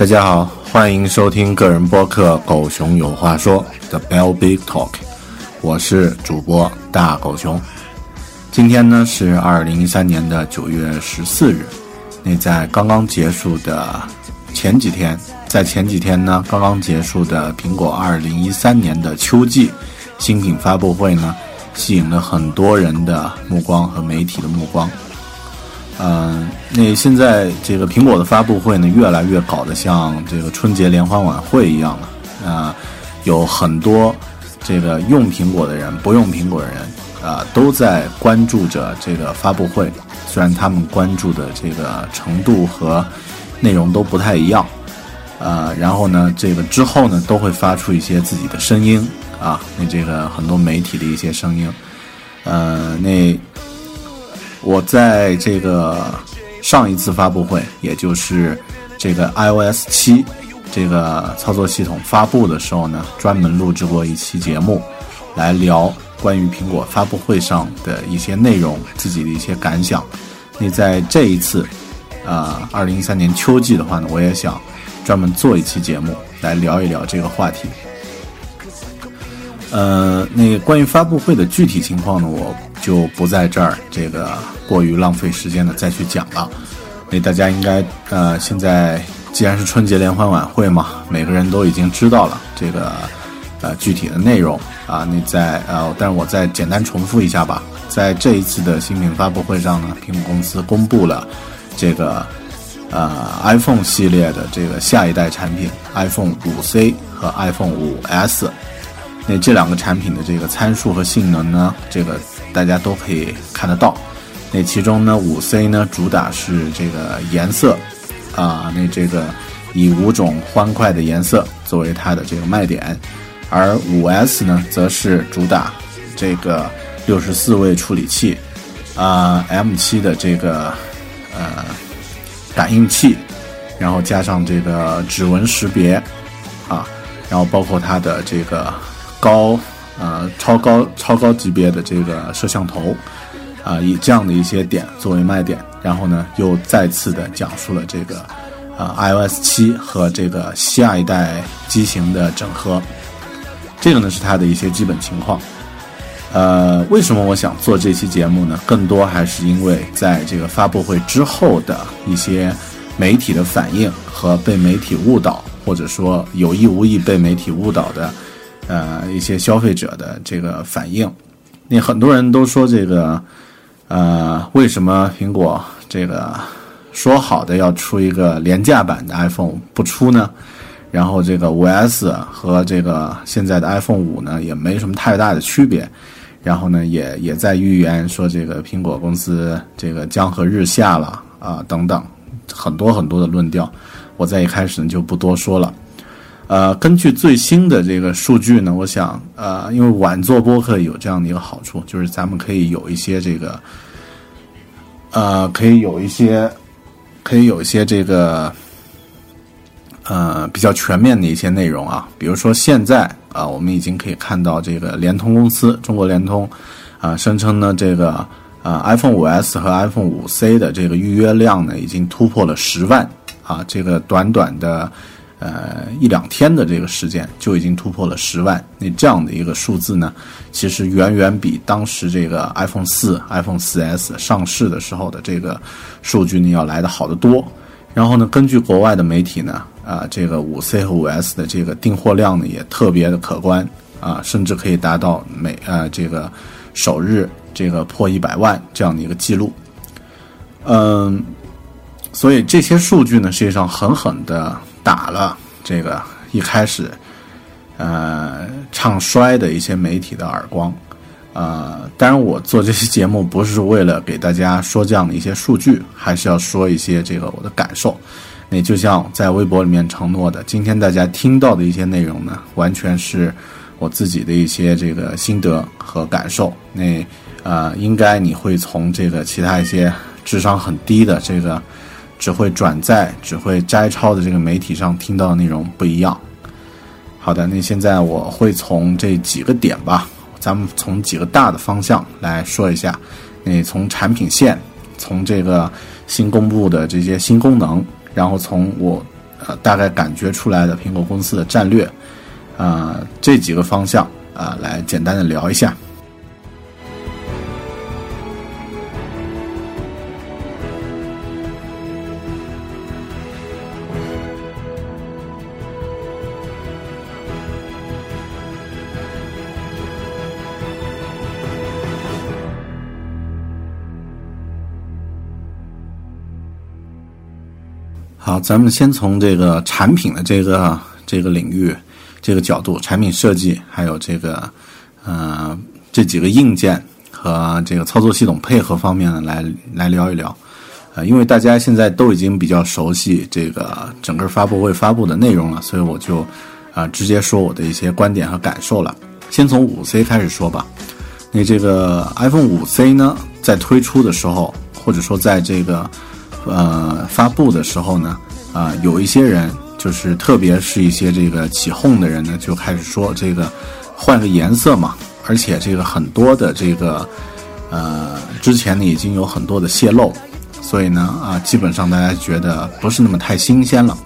大家好，欢迎收听个人播客《狗熊有话说》的 Bell Big Talk，我是主播大狗熊。今天呢是二零一三年的九月十四日，那在刚刚结束的前几天，在前几天呢刚刚结束的苹果二零一三年的秋季新品发布会呢，吸引了很多人的目光和媒体的目光。嗯，那现在这个苹果的发布会呢，越来越搞得像这个春节联欢晚会一样了。啊，有很多这个用苹果的人、不用苹果的人啊，都在关注着这个发布会。虽然他们关注的这个程度和内容都不太一样，呃，然后呢，这个之后呢，都会发出一些自己的声音啊，那这个很多媒体的一些声音，呃，那。我在这个上一次发布会，也就是这个 iOS 七这个操作系统发布的时候呢，专门录制过一期节目，来聊关于苹果发布会上的一些内容，自己的一些感想。那在这一次，啊，二零一三年秋季的话呢，我也想专门做一期节目来聊一聊这个话题。呃，那关于发布会的具体情况呢，我。就不在这儿，这个过于浪费时间的再去讲了。那大家应该呃，现在既然是春节联欢晚会嘛，每个人都已经知道了这个呃具体的内容啊。那在呃，但是我再简单重复一下吧。在这一次的新品发布会上呢，苹果公司公布了这个呃 iPhone 系列的这个下一代产品 iPhone 5C 和 iPhone 5S。那这两个产品的这个参数和性能呢，这个。大家都可以看得到，那其中呢，五 C 呢主打是这个颜色，啊，那这个以五种欢快的颜色作为它的这个卖点，而五 S 呢则是主打这个六十四位处理器，啊，M 七的这个呃感应器，然后加上这个指纹识别，啊，然后包括它的这个高。呃，超高超高级别的这个摄像头，啊，以这样的一些点作为卖点，然后呢，又再次的讲述了这个，呃，iOS 七和这个下一代机型的整合，这个呢是它的一些基本情况。呃，为什么我想做这期节目呢？更多还是因为在这个发布会之后的一些媒体的反应和被媒体误导，或者说有意无意被媒体误导的。呃，一些消费者的这个反应，那很多人都说这个，呃，为什么苹果这个说好的要出一个廉价版的 iPhone 不出呢？然后这个五 S 和这个现在的 iPhone 五呢，也没什么太大的区别。然后呢，也也在预言说这个苹果公司这个江河日下了啊，等等，很多很多的论调，我在一开始呢就不多说了。呃，根据最新的这个数据呢，我想，呃，因为晚做播客有这样的一个好处，就是咱们可以有一些这个，呃，可以有一些可以有一些这个呃比较全面的一些内容啊，比如说现在啊，我们已经可以看到这个联通公司，中国联通啊，声称呢这个啊 iPhone 5S 和 iPhone 5C 的这个预约量呢已经突破了十万啊，这个短短的。呃，一两天的这个时间就已经突破了十万，那这样的一个数字呢，其实远远比当时这个 iPhone 四、iPhone 四 S 上市的时候的这个数据呢要来的好得多。然后呢，根据国外的媒体呢，啊，这个五 C 和五 S 的这个订货量呢也特别的可观啊，甚至可以达到每呃这个首日这个破一百万这样的一个记录。嗯，所以这些数据呢，实际上狠狠的。打了这个一开始，呃，唱衰的一些媒体的耳光，呃，当然我做这期节目不是为了给大家说这样的一些数据，还是要说一些这个我的感受。那就像在微博里面承诺的，今天大家听到的一些内容呢，完全是我自己的一些这个心得和感受。那呃，应该你会从这个其他一些智商很低的这个。只会转载、只会摘抄的这个媒体上听到的内容不一样。好的，那现在我会从这几个点吧，咱们从几个大的方向来说一下。那从产品线，从这个新公布的这些新功能，然后从我呃大概感觉出来的苹果公司的战略，啊这几个方向啊来简单的聊一下。好，咱们先从这个产品的这个这个领域、这个角度，产品设计，还有这个呃这几个硬件和这个操作系统配合方面呢，来来聊一聊。呃，因为大家现在都已经比较熟悉这个整个发布会发布的内容了，所以我就啊直接说我的一些观点和感受了。先从五 C 开始说吧。那这个 iPhone 五 C 呢，在推出的时候，或者说在这个呃，发布的时候呢，啊，有一些人就是，特别是一些这个起哄的人呢，就开始说这个换个颜色嘛，而且这个很多的这个呃，之前呢已经有很多的泄露，所以呢啊，基本上大家觉得不是那么太新鲜了。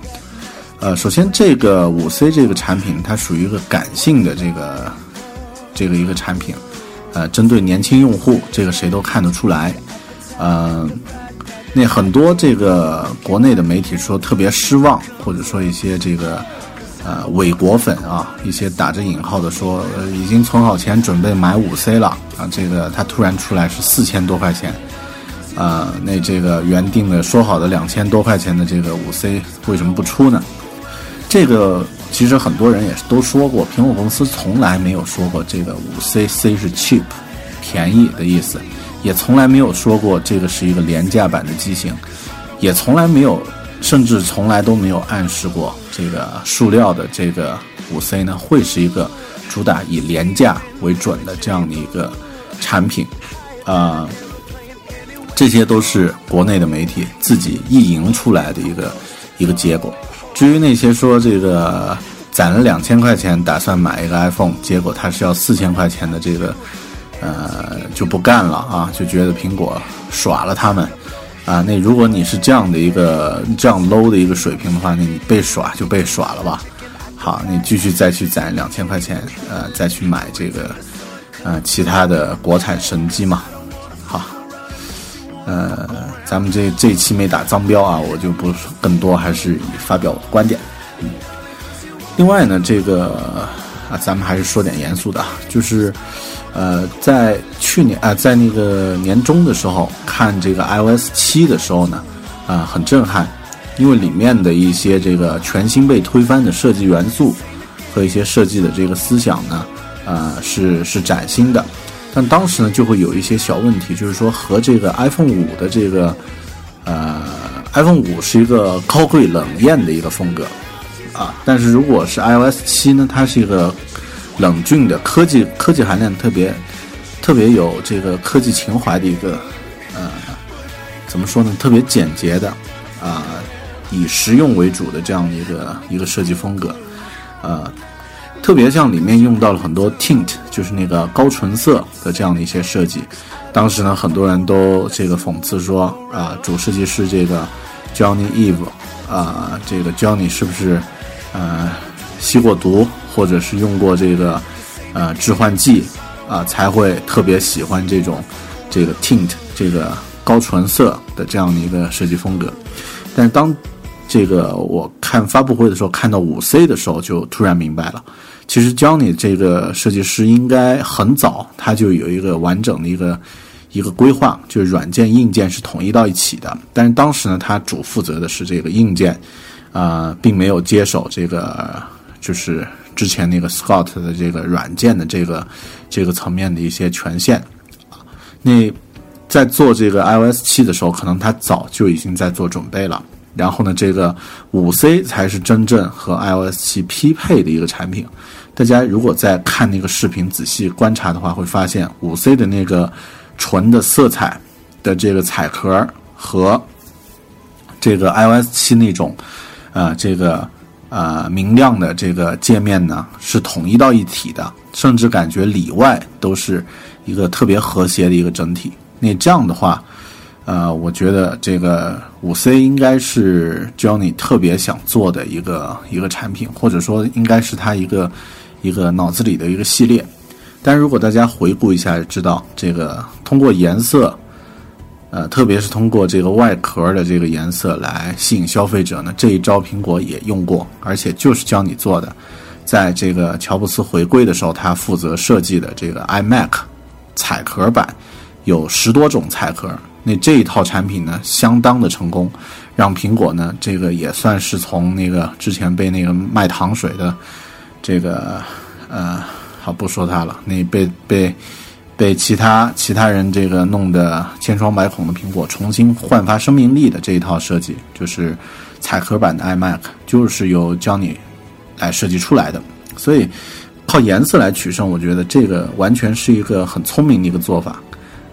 呃，首先这个五 C 这个产品它属于一个感性的这个这个一个产品，呃，针对年轻用户，这个谁都看得出来，嗯。那很多这个国内的媒体说特别失望，或者说一些这个呃伪果粉啊，一些打着引号的说，已经存好钱准备买五 C 了啊，这个它突然出来是四千多块钱，啊，那这个原定的说好的两千多块钱的这个五 C 为什么不出呢？这个其实很多人也是都说过，苹果公司从来没有说过这个五 C C 是 cheap 便宜的意思。也从来没有说过这个是一个廉价版的机型，也从来没有，甚至从来都没有暗示过这个塑料的这个五 C 呢会是一个主打以廉价为准的这样的一个产品，啊，这些都是国内的媒体自己意淫出来的一个一个结果。至于那些说这个攒了两千块钱打算买一个 iPhone，结果它是要四千块钱的这个。呃，就不干了啊，就觉得苹果耍了他们，啊，那如果你是这样的一个这样 low 的一个水平的话，那你被耍就被耍了吧。好，你继续再去攒两千块钱，呃，再去买这个，呃，其他的国产神机嘛。好，呃，咱们这这一期没打脏标啊，我就不更多，还是以发表观点。嗯，另外呢，这个咱们还是说点严肃的啊，就是。呃，在去年啊，在那个年终的时候看这个 iOS 七的时候呢，啊，很震撼，因为里面的一些这个全新被推翻的设计元素和一些设计的这个思想呢，啊，是是崭新的。但当时呢，就会有一些小问题，就是说和这个 iPhone 五的这个，呃，iPhone 五是一个高贵冷艳的一个风格，啊，但是如果是 iOS 七呢，它是一个。冷峻的科技，科技含量特别，特别有这个科技情怀的一个，呃，怎么说呢？特别简洁的，啊以实用为主的这样的一个一个设计风格，呃，特别像里面用到了很多 tint，就是那个高纯色的这样的一些设计。当时呢，很多人都这个讽刺说啊，主设计师这个 Johnny Eve 啊，这个 Johnny 是不是呃吸过毒，或者是用过这个呃致幻剂啊，才会特别喜欢这种这个 tint 这个高纯色的这样的一个设计风格。但是当这个我看发布会的时候，看到五 C 的时候，就突然明白了，其实 Johnny 这个设计师应该很早他就有一个完整的一个。一个规划就是软件硬件是统一到一起的，但是当时呢，他主负责的是这个硬件，啊，并没有接手这个就是之前那个 Scott 的这个软件的这个这个层面的一些权限啊。那在做这个 iOS 七的时候，可能他早就已经在做准备了。然后呢，这个五 C 才是真正和 iOS 七匹配的一个产品。大家如果在看那个视频仔细观察的话，会发现五 C 的那个。纯的色彩的这个彩壳和这个 iOS 七那种，呃，这个呃明亮的这个界面呢，是统一到一体的，甚至感觉里外都是一个特别和谐的一个整体。那这样的话，呃，我觉得这个五 C 应该是 Johnny 特别想做的一个一个产品，或者说应该是他一个一个脑子里的一个系列。但如果大家回顾一下，知道这个通过颜色，呃，特别是通过这个外壳的这个颜色来吸引消费者呢，这一招苹果也用过，而且就是教你做的。在这个乔布斯回归的时候，他负责设计的这个 iMac 彩壳版有十多种彩壳，那这一套产品呢，相当的成功，让苹果呢，这个也算是从那个之前被那个卖糖水的这个呃。好，不说他了。那被被被其他其他人这个弄得千疮百孔的苹果，重新焕发生命力的这一套设计，就是彩壳版的 iMac，就是由 JONY 来设计出来的。所以靠颜色来取胜，我觉得这个完全是一个很聪明的一个做法。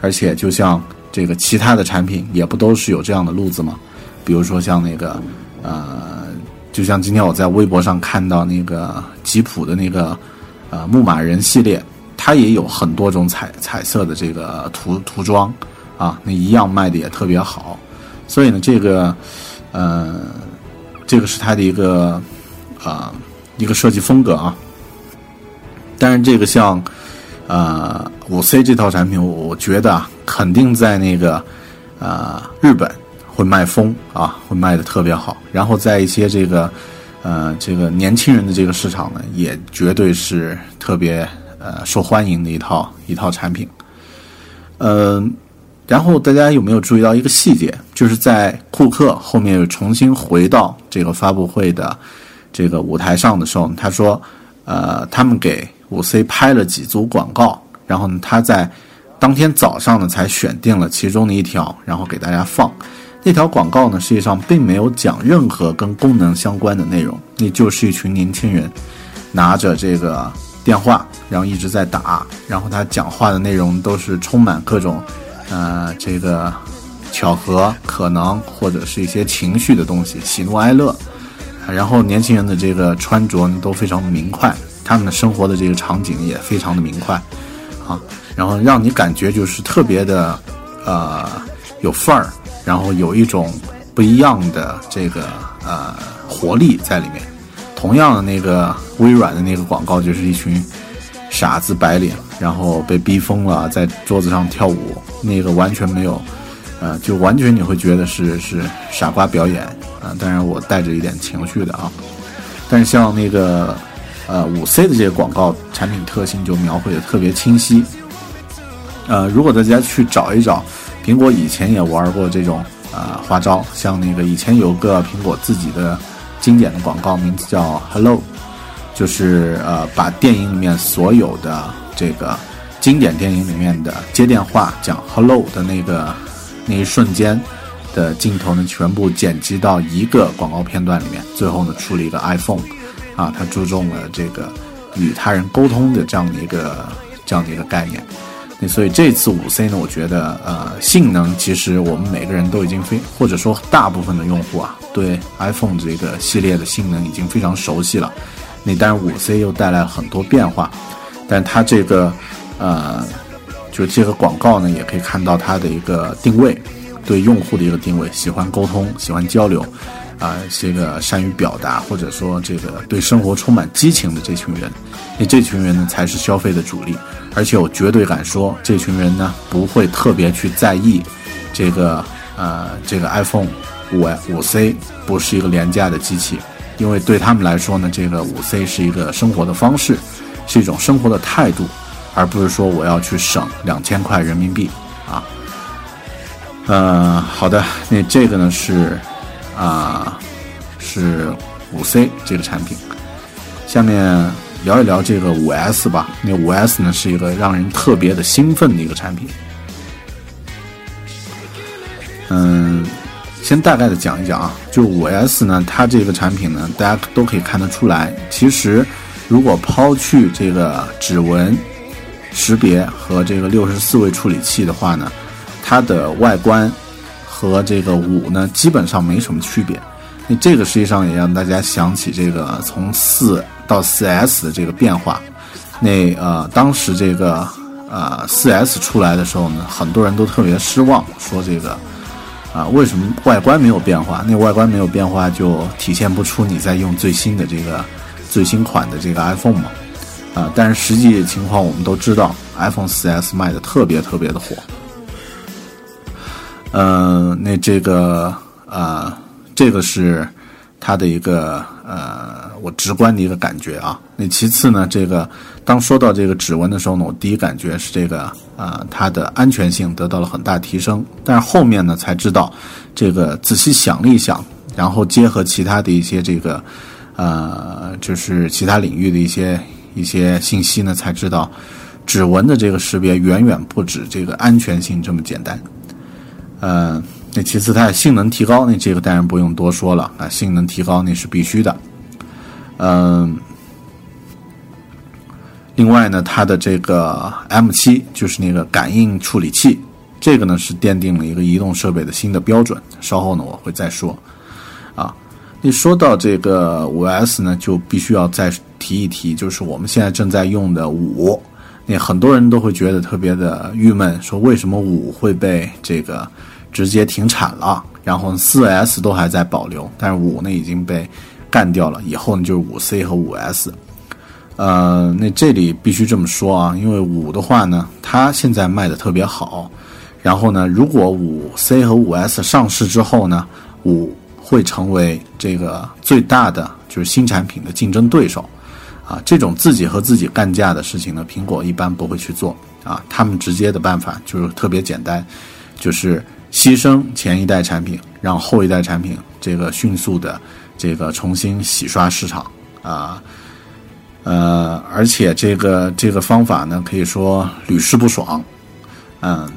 而且就像这个其他的产品，也不都是有这样的路子吗？比如说像那个呃，就像今天我在微博上看到那个吉普的那个。呃，牧马人系列，它也有很多种彩彩色的这个涂涂装，啊，那一样卖的也特别好，所以呢，这个，呃，这个是它的一个，啊，一个设计风格啊。但是这个像，呃，五 C 这套产品，我觉得肯定在那个，呃，日本会卖疯啊，会卖的特别好，然后在一些这个。呃，这个年轻人的这个市场呢，也绝对是特别呃受欢迎的一套一套产品。嗯，然后大家有没有注意到一个细节？就是在库克后面又重新回到这个发布会的这个舞台上的时候，他说，呃，他们给五 C 拍了几组广告，然后呢，他在当天早上呢才选定了其中的一条，然后给大家放。那条广告呢，实际上并没有讲任何跟功能相关的内容，那就是一群年轻人拿着这个电话，然后一直在打，然后他讲话的内容都是充满各种，呃，这个巧合、可能或者是一些情绪的东西，喜怒哀乐。然后年轻人的这个穿着呢都非常的明快，他们的生活的这个场景也非常的明快，啊，然后让你感觉就是特别的，呃，有范儿。然后有一种不一样的这个呃活力在里面。同样的那个微软的那个广告就是一群傻子白领，然后被逼疯了，在桌子上跳舞，那个完全没有，呃，就完全你会觉得是是傻瓜表演啊。当然我带着一点情绪的啊。但是像那个呃五 C 的这些广告产品特性就描绘的特别清晰。呃，如果大家去找一找。苹果以前也玩过这种呃花招，像那个以前有个苹果自己的经典的广告，名字叫 Hello，就是呃把电影里面所有的这个经典电影里面的接电话讲 Hello 的那个那一瞬间的镜头呢，全部剪辑到一个广告片段里面，最后呢出了一个 iPhone，啊，它注重了这个与他人沟通的这样的一个这样的一个概念。所以这次五 C 呢，我觉得呃性能其实我们每个人都已经非或者说大部分的用户啊，对 iPhone 这个系列的性能已经非常熟悉了。那当然五 C 又带来很多变化，但它这个呃就这个广告呢，也可以看到它的一个定位，对用户的一个定位，喜欢沟通，喜欢交流。啊，这个善于表达，或者说这个对生活充满激情的这群人，那这群人呢才是消费的主力。而且我绝对敢说，这群人呢不会特别去在意这个呃这个 iPhone 五五 C 不是一个廉价的机器，因为对他们来说呢，这个五 C 是一个生活的方式，是一种生活的态度，而不是说我要去省两千块人民币啊。呃，好的，那这个呢是。啊，是五 C 这个产品。下面聊一聊这个五 S 吧。那五 S 呢，是一个让人特别的兴奋的一个产品。嗯，先大概的讲一讲啊，就五 S 呢，它这个产品呢，大家都可以看得出来，其实如果抛去这个指纹识别和这个六十四位处理器的话呢，它的外观。和这个五呢，基本上没什么区别。那这个实际上也让大家想起这个从四到四 S 的这个变化。那呃，当时这个呃四 S 出来的时候呢，很多人都特别失望，说这个啊为什么外观没有变化？那外观没有变化就体现不出你在用最新的这个最新款的这个 iPhone 嘛？啊，但是实际情况我们都知道，iPhone 四 S 卖的特别特别的火。嗯，那这个啊，这个是它的一个呃，我直观的一个感觉啊。那其次呢，这个当说到这个指纹的时候呢，我第一感觉是这个啊，它的安全性得到了很大提升。但是后面呢，才知道这个仔细想了一想，然后结合其他的一些这个呃，就是其他领域的一些一些信息呢，才知道指纹的这个识别远远不止这个安全性这么简单。呃，那其次它的性能提高，那这个当然不用多说了啊，性能提高那是必须的。嗯，另外呢，它的这个 M7 就是那个感应处理器，这个呢是奠定了一个移动设备的新的标准。稍后呢我会再说。啊，那说到这个五 S 呢，就必须要再提一提，就是我们现在正在用的五，那很多人都会觉得特别的郁闷，说为什么五会被这个。直接停产了，然后四 S 都还在保留，但是五呢已经被干掉了。以后呢就是五 C 和五 S。呃，那这里必须这么说啊，因为五的话呢，它现在卖的特别好。然后呢，如果五 C 和五 S 上市之后呢，五会成为这个最大的就是新产品的竞争对手。啊，这种自己和自己干架的事情呢，苹果一般不会去做啊。他们直接的办法就是特别简单，就是。牺牲前一代产品，让后一代产品这个迅速的这个重新洗刷市场啊，呃，而且这个这个方法呢，可以说屡试不爽，嗯，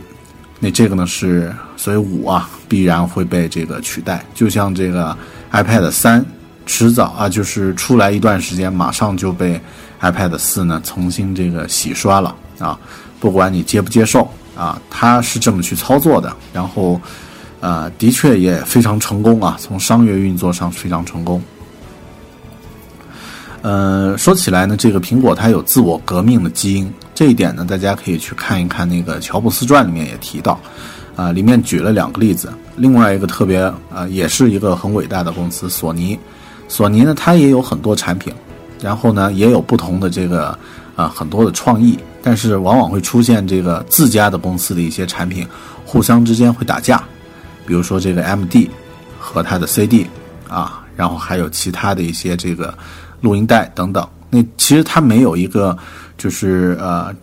那这个呢是，所以五啊必然会被这个取代，就像这个 iPad 三，迟早啊就是出来一段时间，马上就被 iPad 四呢重新这个洗刷了啊，不管你接不接受。啊，他是这么去操作的，然后，呃，的确也非常成功啊，从商业运作上非常成功。呃，说起来呢，这个苹果它有自我革命的基因，这一点呢，大家可以去看一看那个《乔布斯传》里面也提到，啊，里面举了两个例子，另外一个特别啊，也是一个很伟大的公司——索尼。索尼呢，它也有很多产品，然后呢，也有不同的这个啊很多的创意。但是往往会出现这个自家的公司的一些产品互相之间会打架，比如说这个 MD 和它的 CD 啊，然后还有其他的一些这个录音带等等。那其实它没有一个就是呃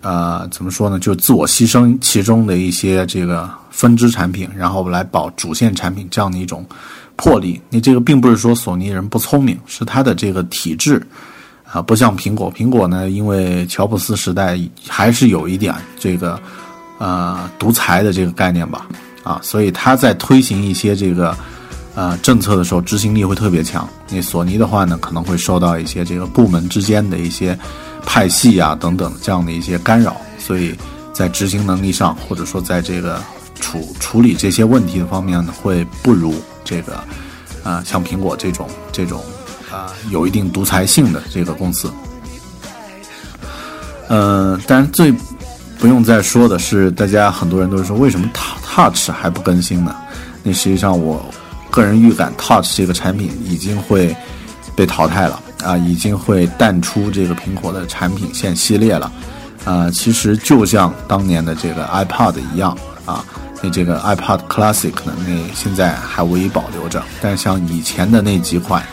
呃怎么说呢？就自我牺牲其中的一些这个分支产品，然后来保主线产品这样的一种魄力。你这个并不是说索尼人不聪明，是它的这个体制。啊，不像苹果，苹果呢，因为乔布斯时代还是有一点这个，呃，独裁的这个概念吧，啊，所以他在推行一些这个，呃，政策的时候，执行力会特别强。那索尼的话呢，可能会受到一些这个部门之间的一些派系啊等等这样的一些干扰，所以在执行能力上，或者说在这个处处理这些问题的方面呢，会不如这个啊像苹果这种这种啊有一定独裁性的这个公司。嗯，当然最不用再说的是，大家很多人都是说为什么 Touch 还不更新呢？那实际上我个人预感，Touch 这个产品已经会被淘汰了啊，已经会淡出这个苹果的产品线系列了。啊，其实就像当年的这个 iPad 一样啊，那这个 iPad Classic 呢，那现在还唯一保留着。但像以前的那几款，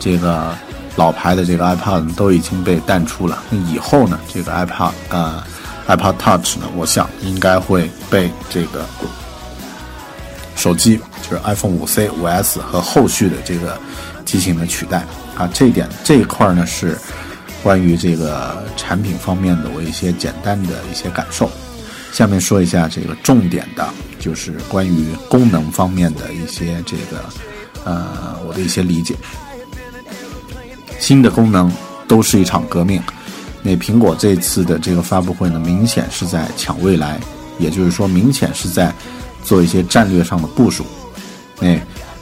这个老牌的这个 iPad 都已经被淡出了。那以后呢，这个 iPad 呃，iPad Touch 呢，我想应该会被这个手机，就是 iPhone 5C、5S 和后续的这个机型的取代啊。这一点这一块呢是。关于这个产品方面的我一些简单的一些感受，下面说一下这个重点的，就是关于功能方面的一些这个，呃，我的一些理解。新的功能都是一场革命。那苹果这次的这个发布会呢，明显是在抢未来，也就是说，明显是在做一些战略上的部署。那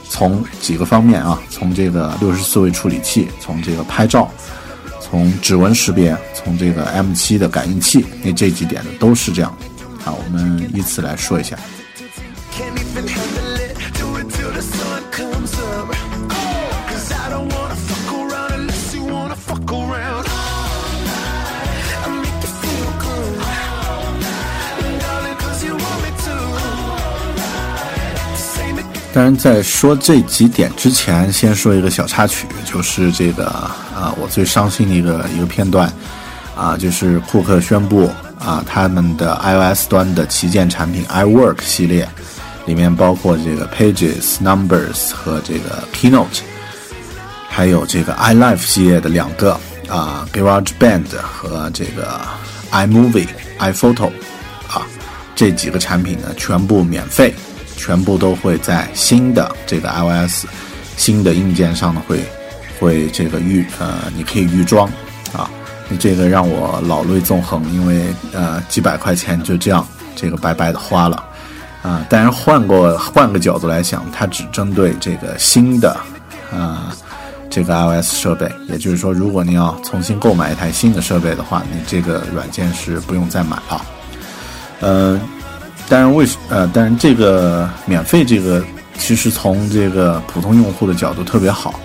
从几个方面啊，从这个六十四位处理器，从这个拍照。从指纹识别，从这个 M7 的感应器，那这几点呢都是这样。啊，我们依次来说一下。当然，在说这几点之前，先说一个小插曲，就是这个啊，我最伤心的一个一个片段，啊，就是库克宣布啊，他们的 iOS 端的旗舰产品 iWork 系列，里面包括这个 Pages、Numbers 和这个 Keynote，还有这个 iLife 系列的两个啊，GarageBand 和这个 iMovie、iPhoto 啊，这几个产品呢，全部免费。全部都会在新的这个 iOS 新的硬件上呢，会会这个预呃，你可以预装啊，这个让我老泪纵横，因为呃几百块钱就这样这个白白的花了啊。但是换过换个角度来想，它只针对这个新的啊这个 iOS 设备，也就是说，如果你要重新购买一台新的设备的话，你这个软件是不用再买了，嗯。当然，为呃，当然这个免费这个，其实从这个普通用户的角度特别好，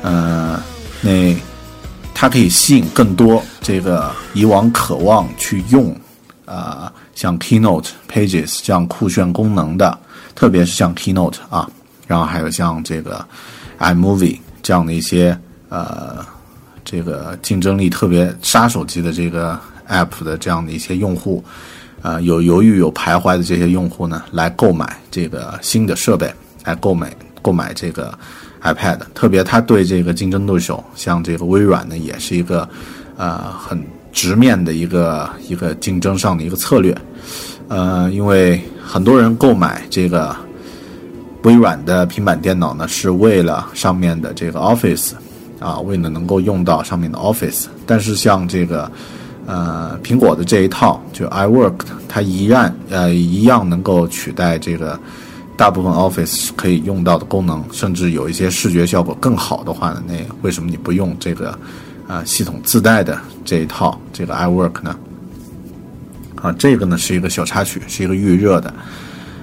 呃，那它可以吸引更多这个以往渴望去用啊，像 Keynote、Pages 这样酷炫功能的，特别是像 Keynote 啊，然后还有像这个 iMovie 这样的一些呃，这个竞争力特别杀手级的这个 App 的这样的一些用户。啊，有犹豫、有徘徊的这些用户呢，来购买这个新的设备，来购买购买这个 iPad。特别他对这个竞争对手，像这个微软呢，也是一个呃很直面的一个一个竞争上的一个策略。呃，因为很多人购买这个微软的平板电脑呢，是为了上面的这个 Office 啊，为了能够用到上面的 Office。但是像这个。呃，苹果的这一套就 iWork，它一样呃一样能够取代这个大部分 Office 可以用到的功能，甚至有一些视觉效果更好的话呢，那为什么你不用这个啊系统自带的这一套这个 iWork 呢？啊，这个呢是一个小插曲，是一个预热的。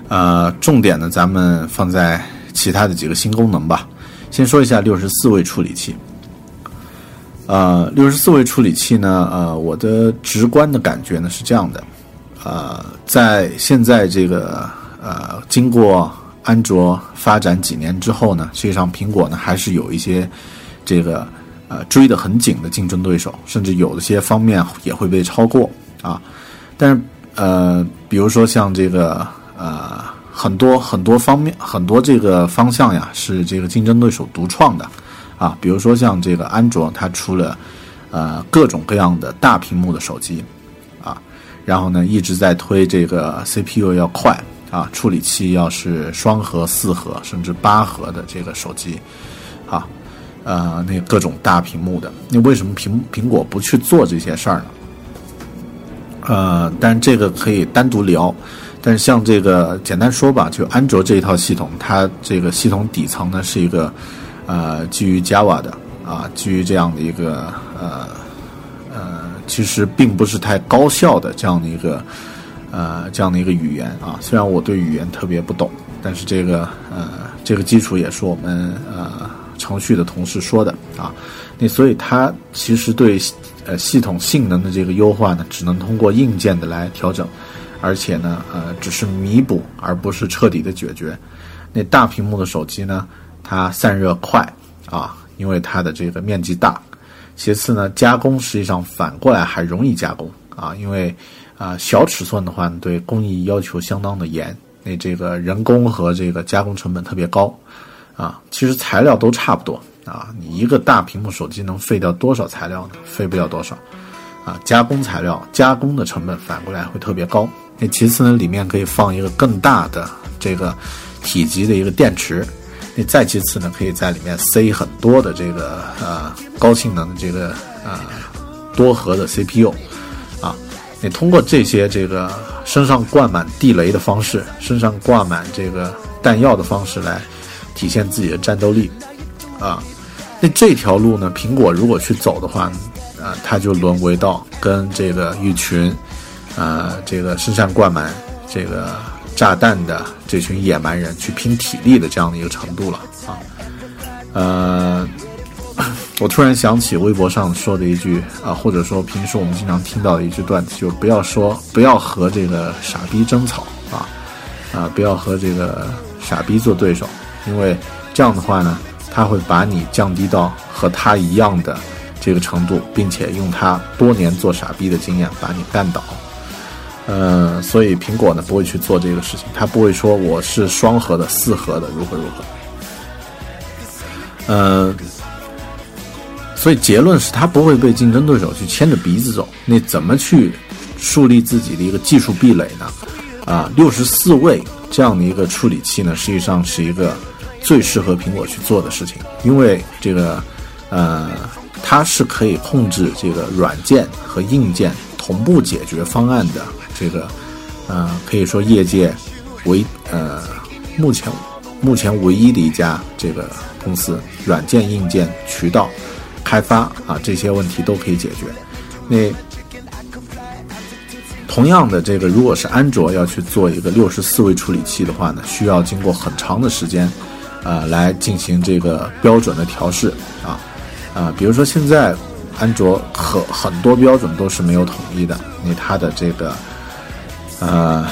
呃，重点呢咱们放在其他的几个新功能吧。先说一下六十四位处理器。呃，六十四位处理器呢？呃，我的直观的感觉呢是这样的，呃，在现在这个呃，经过安卓发展几年之后呢，实际上苹果呢还是有一些这个呃追得很紧的竞争对手，甚至有的些方面也会被超过啊。但是呃，比如说像这个呃很多很多方面很多这个方向呀，是这个竞争对手独创的。啊，比如说像这个安卓，它出了呃各种各样的大屏幕的手机，啊，然后呢一直在推这个 CPU 要快啊，处理器要是双核、四核甚至八核的这个手机，啊，呃那各种大屏幕的，那为什么苹苹果不去做这些事儿呢？呃，但是这个可以单独聊。但是像这个简单说吧，就安卓这一套系统，它这个系统底层呢是一个呃基于 Java 的啊，基于这样的一个呃呃，其实并不是太高效的这样的一个呃这样的一个语言啊。虽然我对语言特别不懂，但是这个呃这个基础也是我们呃程序的同事说的啊。那所以它其实对呃系统性能的这个优化呢，只能通过硬件的来调整。而且呢，呃，只是弥补，而不是彻底的解决。那大屏幕的手机呢，它散热快啊，因为它的这个面积大。其次呢，加工实际上反过来还容易加工啊，因为啊小尺寸的话，对工艺要求相当的严，那这个人工和这个加工成本特别高啊。其实材料都差不多啊，你一个大屏幕手机能废掉多少材料呢？废不了多少啊。加工材料加工的成本反过来会特别高。那其次呢，里面可以放一个更大的这个体积的一个电池。那再其次呢，可以在里面塞很多的这个呃高性能的这个呃多核的 CPU 啊。你通过这些这个身上挂满地雷的方式，身上挂满这个弹药的方式来体现自己的战斗力啊。那这条路呢，苹果如果去走的话，啊，它就沦为到跟这个一群。呃，这个身上挂满这个炸弹的这群野蛮人去拼体力的这样的一个程度了啊。呃，我突然想起微博上说的一句啊，或者说平时我们经常听到的一句段子，就不要说不要和这个傻逼争吵啊啊，不要和这个傻逼做对手，因为这样的话呢，他会把你降低到和他一样的这个程度，并且用他多年做傻逼的经验把你干倒。呃，所以苹果呢不会去做这个事情，它不会说我是双核的、四核的，如何如何。呃，所以结论是它不会被竞争对手去牵着鼻子走。那怎么去树立自己的一个技术壁垒呢？啊，六十四位这样的一个处理器呢，实际上是一个最适合苹果去做的事情，因为这个呃，它是可以控制这个软件和硬件同步解决方案的。这个，呃，可以说业界唯呃目前目前唯一的一家这个公司，软件、硬件、渠道开发啊这些问题都可以解决。那同样的，这个如果是安卓要去做一个六十四位处理器的话呢，需要经过很长的时间，呃，来进行这个标准的调试啊啊，比如说现在安卓很很多标准都是没有统一的，那它的这个。呃，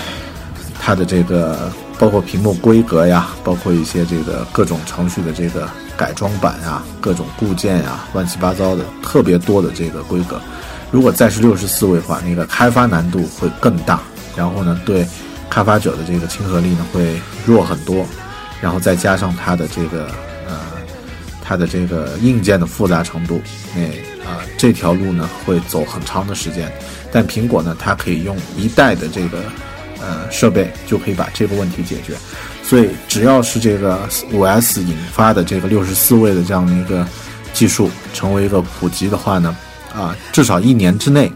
它的这个包括屏幕规格呀，包括一些这个各种程序的这个改装版啊，各种固件呀，乱七八糟的特别多的这个规格。如果再是六十四位的话，那个开发难度会更大，然后呢，对开发者的这个亲和力呢会弱很多，然后再加上它的这个呃，它的这个硬件的复杂程度，那啊这条路呢会走很长的时间。但苹果呢，它可以用一代的这个呃设备就可以把这个问题解决，所以只要是这个五 S 引发的这个六十四位的这样的一个技术成为一个普及的话呢，啊，至少一年之内，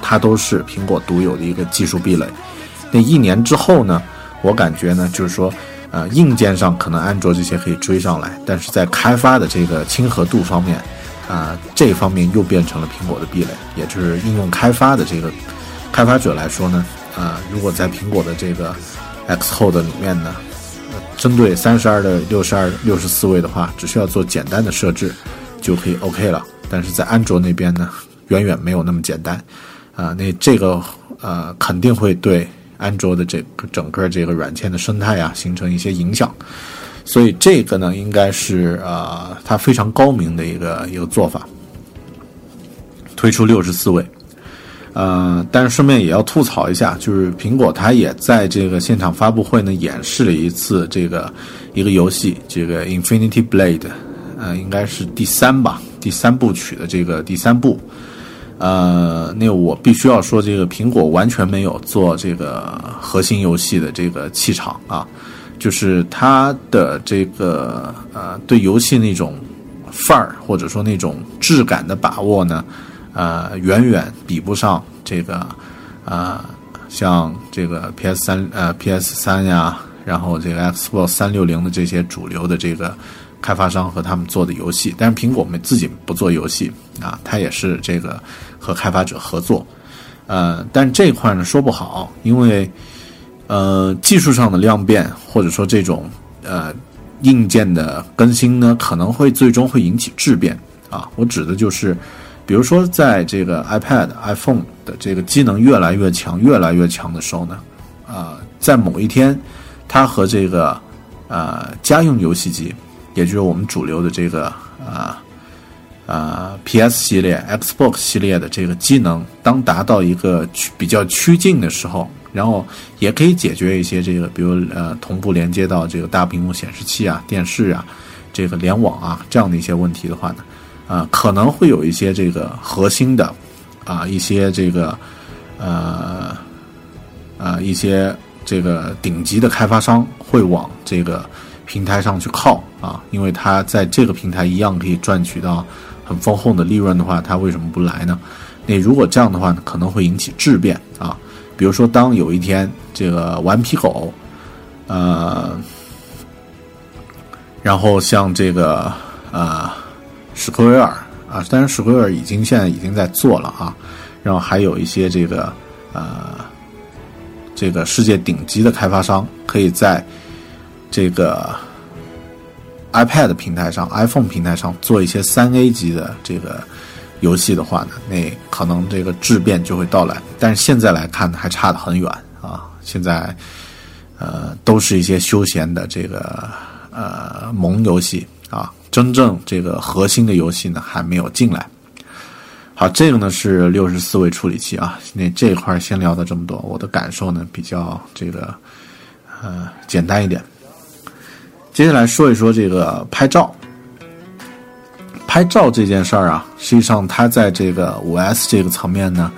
它都是苹果独有的一个技术壁垒。那一年之后呢，我感觉呢，就是说，呃，硬件上可能安卓这些可以追上来，但是在开发的这个亲和度方面。啊，这方面又变成了苹果的壁垒，也就是应用开发的这个开发者来说呢，啊，如果在苹果的这个 Xcode 里面呢，针对三十二的六十二六十四位的话，只需要做简单的设置就可以 OK 了。但是在安卓那边呢，远远没有那么简单，啊，那这个呃肯定会对安卓的这个整个这个软件的生态啊形成一些影响。所以这个呢，应该是呃，它非常高明的一个一个做法，推出六十四位，呃，但是顺便也要吐槽一下，就是苹果它也在这个现场发布会呢演示了一次这个一个游戏，这个 Infinity Blade，呃，应该是第三吧，第三部曲的这个第三部，呃，那我必须要说，这个苹果完全没有做这个核心游戏的这个气场啊。就是它的这个呃，对游戏那种范儿或者说那种质感的把握呢，呃，远远比不上这个啊，像这个 PS 三呃 PS 三呀，然后这个 Xbox 三六零的这些主流的这个开发商和他们做的游戏，但是苹果们自己不做游戏啊，它也是这个和开发者合作，呃，但这块呢说不好，因为呃技术上的量变或者说这种呃硬件的更新呢，可能会最终会引起质变啊，我指的就是。比如说，在这个 iPad、iPhone 的这个机能越来越强、越来越强的时候呢，啊，在某一天，它和这个呃家用游戏机，也就是我们主流的这个啊啊 PS 系列、Xbox 系列的这个机能，当达到一个比较趋近的时候，然后也可以解决一些这个，比如呃同步连接到这个大屏幕显示器啊、电视啊、这个联网啊这样的一些问题的话呢。啊，可能会有一些这个核心的，啊，一些这个，呃，呃，一些这个顶级的开发商会往这个平台上去靠啊，因为他在这个平台一样可以赚取到很丰厚的利润的话，他为什么不来呢？那如果这样的话呢，可能会引起质变啊，比如说当有一天这个顽皮狗，呃，然后像这个呃。史克威尔啊，当然史克威尔已经现在已经在做了啊，然后还有一些这个呃，这个世界顶级的开发商可以在这个 iPad 平台上、iPhone 平台上做一些三 A 级的这个游戏的话呢，那可能这个质变就会到来。但是现在来看呢，还差得很远啊。现在呃，都是一些休闲的这个呃萌游戏啊。真正这个核心的游戏呢还没有进来。好，这个呢是六十四位处理器啊。那这一块先聊到这么多。我的感受呢比较这个呃简单一点。接下来说一说这个拍照。拍照这件事儿啊，实际上它在这个五 S 这个层面呢，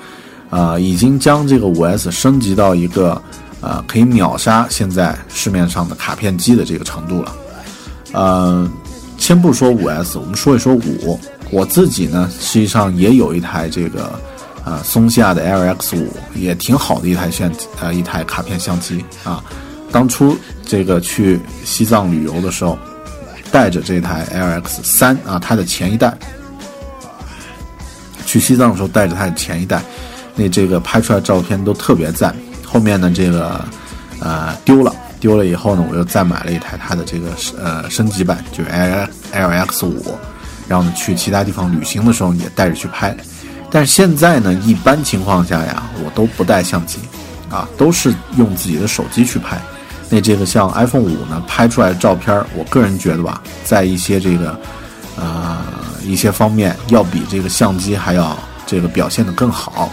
啊，已经将这个五 S 升级到一个呃可以秒杀现在市面上的卡片机的这个程度了。呃。先不说五 S，我们说一说五。我自己呢，实际上也有一台这个，呃，松下的 LX 五，也挺好的一台相，呃，一台卡片相机啊。当初这个去西藏旅游的时候，带着这台 LX 三啊，它的前一代，去西藏的时候带着它的前一代，那这个拍出来照片都特别赞。后面呢，这个，呃，丢了。丢了以后呢，我又再买了一台它的这个呃升级版，就 L L X 五，然后呢去其他地方旅行的时候也带着去拍。但是现在呢，一般情况下呀，我都不带相机，啊，都是用自己的手机去拍。那这个像 iPhone 五呢，拍出来的照片，我个人觉得吧，在一些这个呃一些方面，要比这个相机还要这个表现的更好。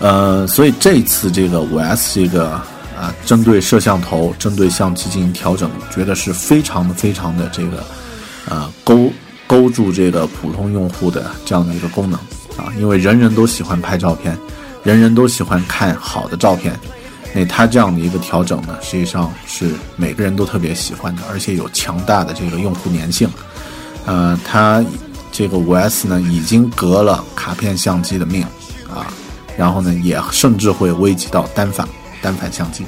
呃，所以这次这个五 S 这个。啊，针对摄像头、针对相机进行调整，觉得是非常的、非常的这个，呃，勾勾住这个普通用户的这样的一个功能啊，因为人人都喜欢拍照片，人人都喜欢看好的照片，那它这样的一个调整呢，实际上是每个人都特别喜欢的，而且有强大的这个用户粘性。呃，它这个五 S 呢，已经革了卡片相机的命啊，然后呢，也甚至会危及到单反。单反相机，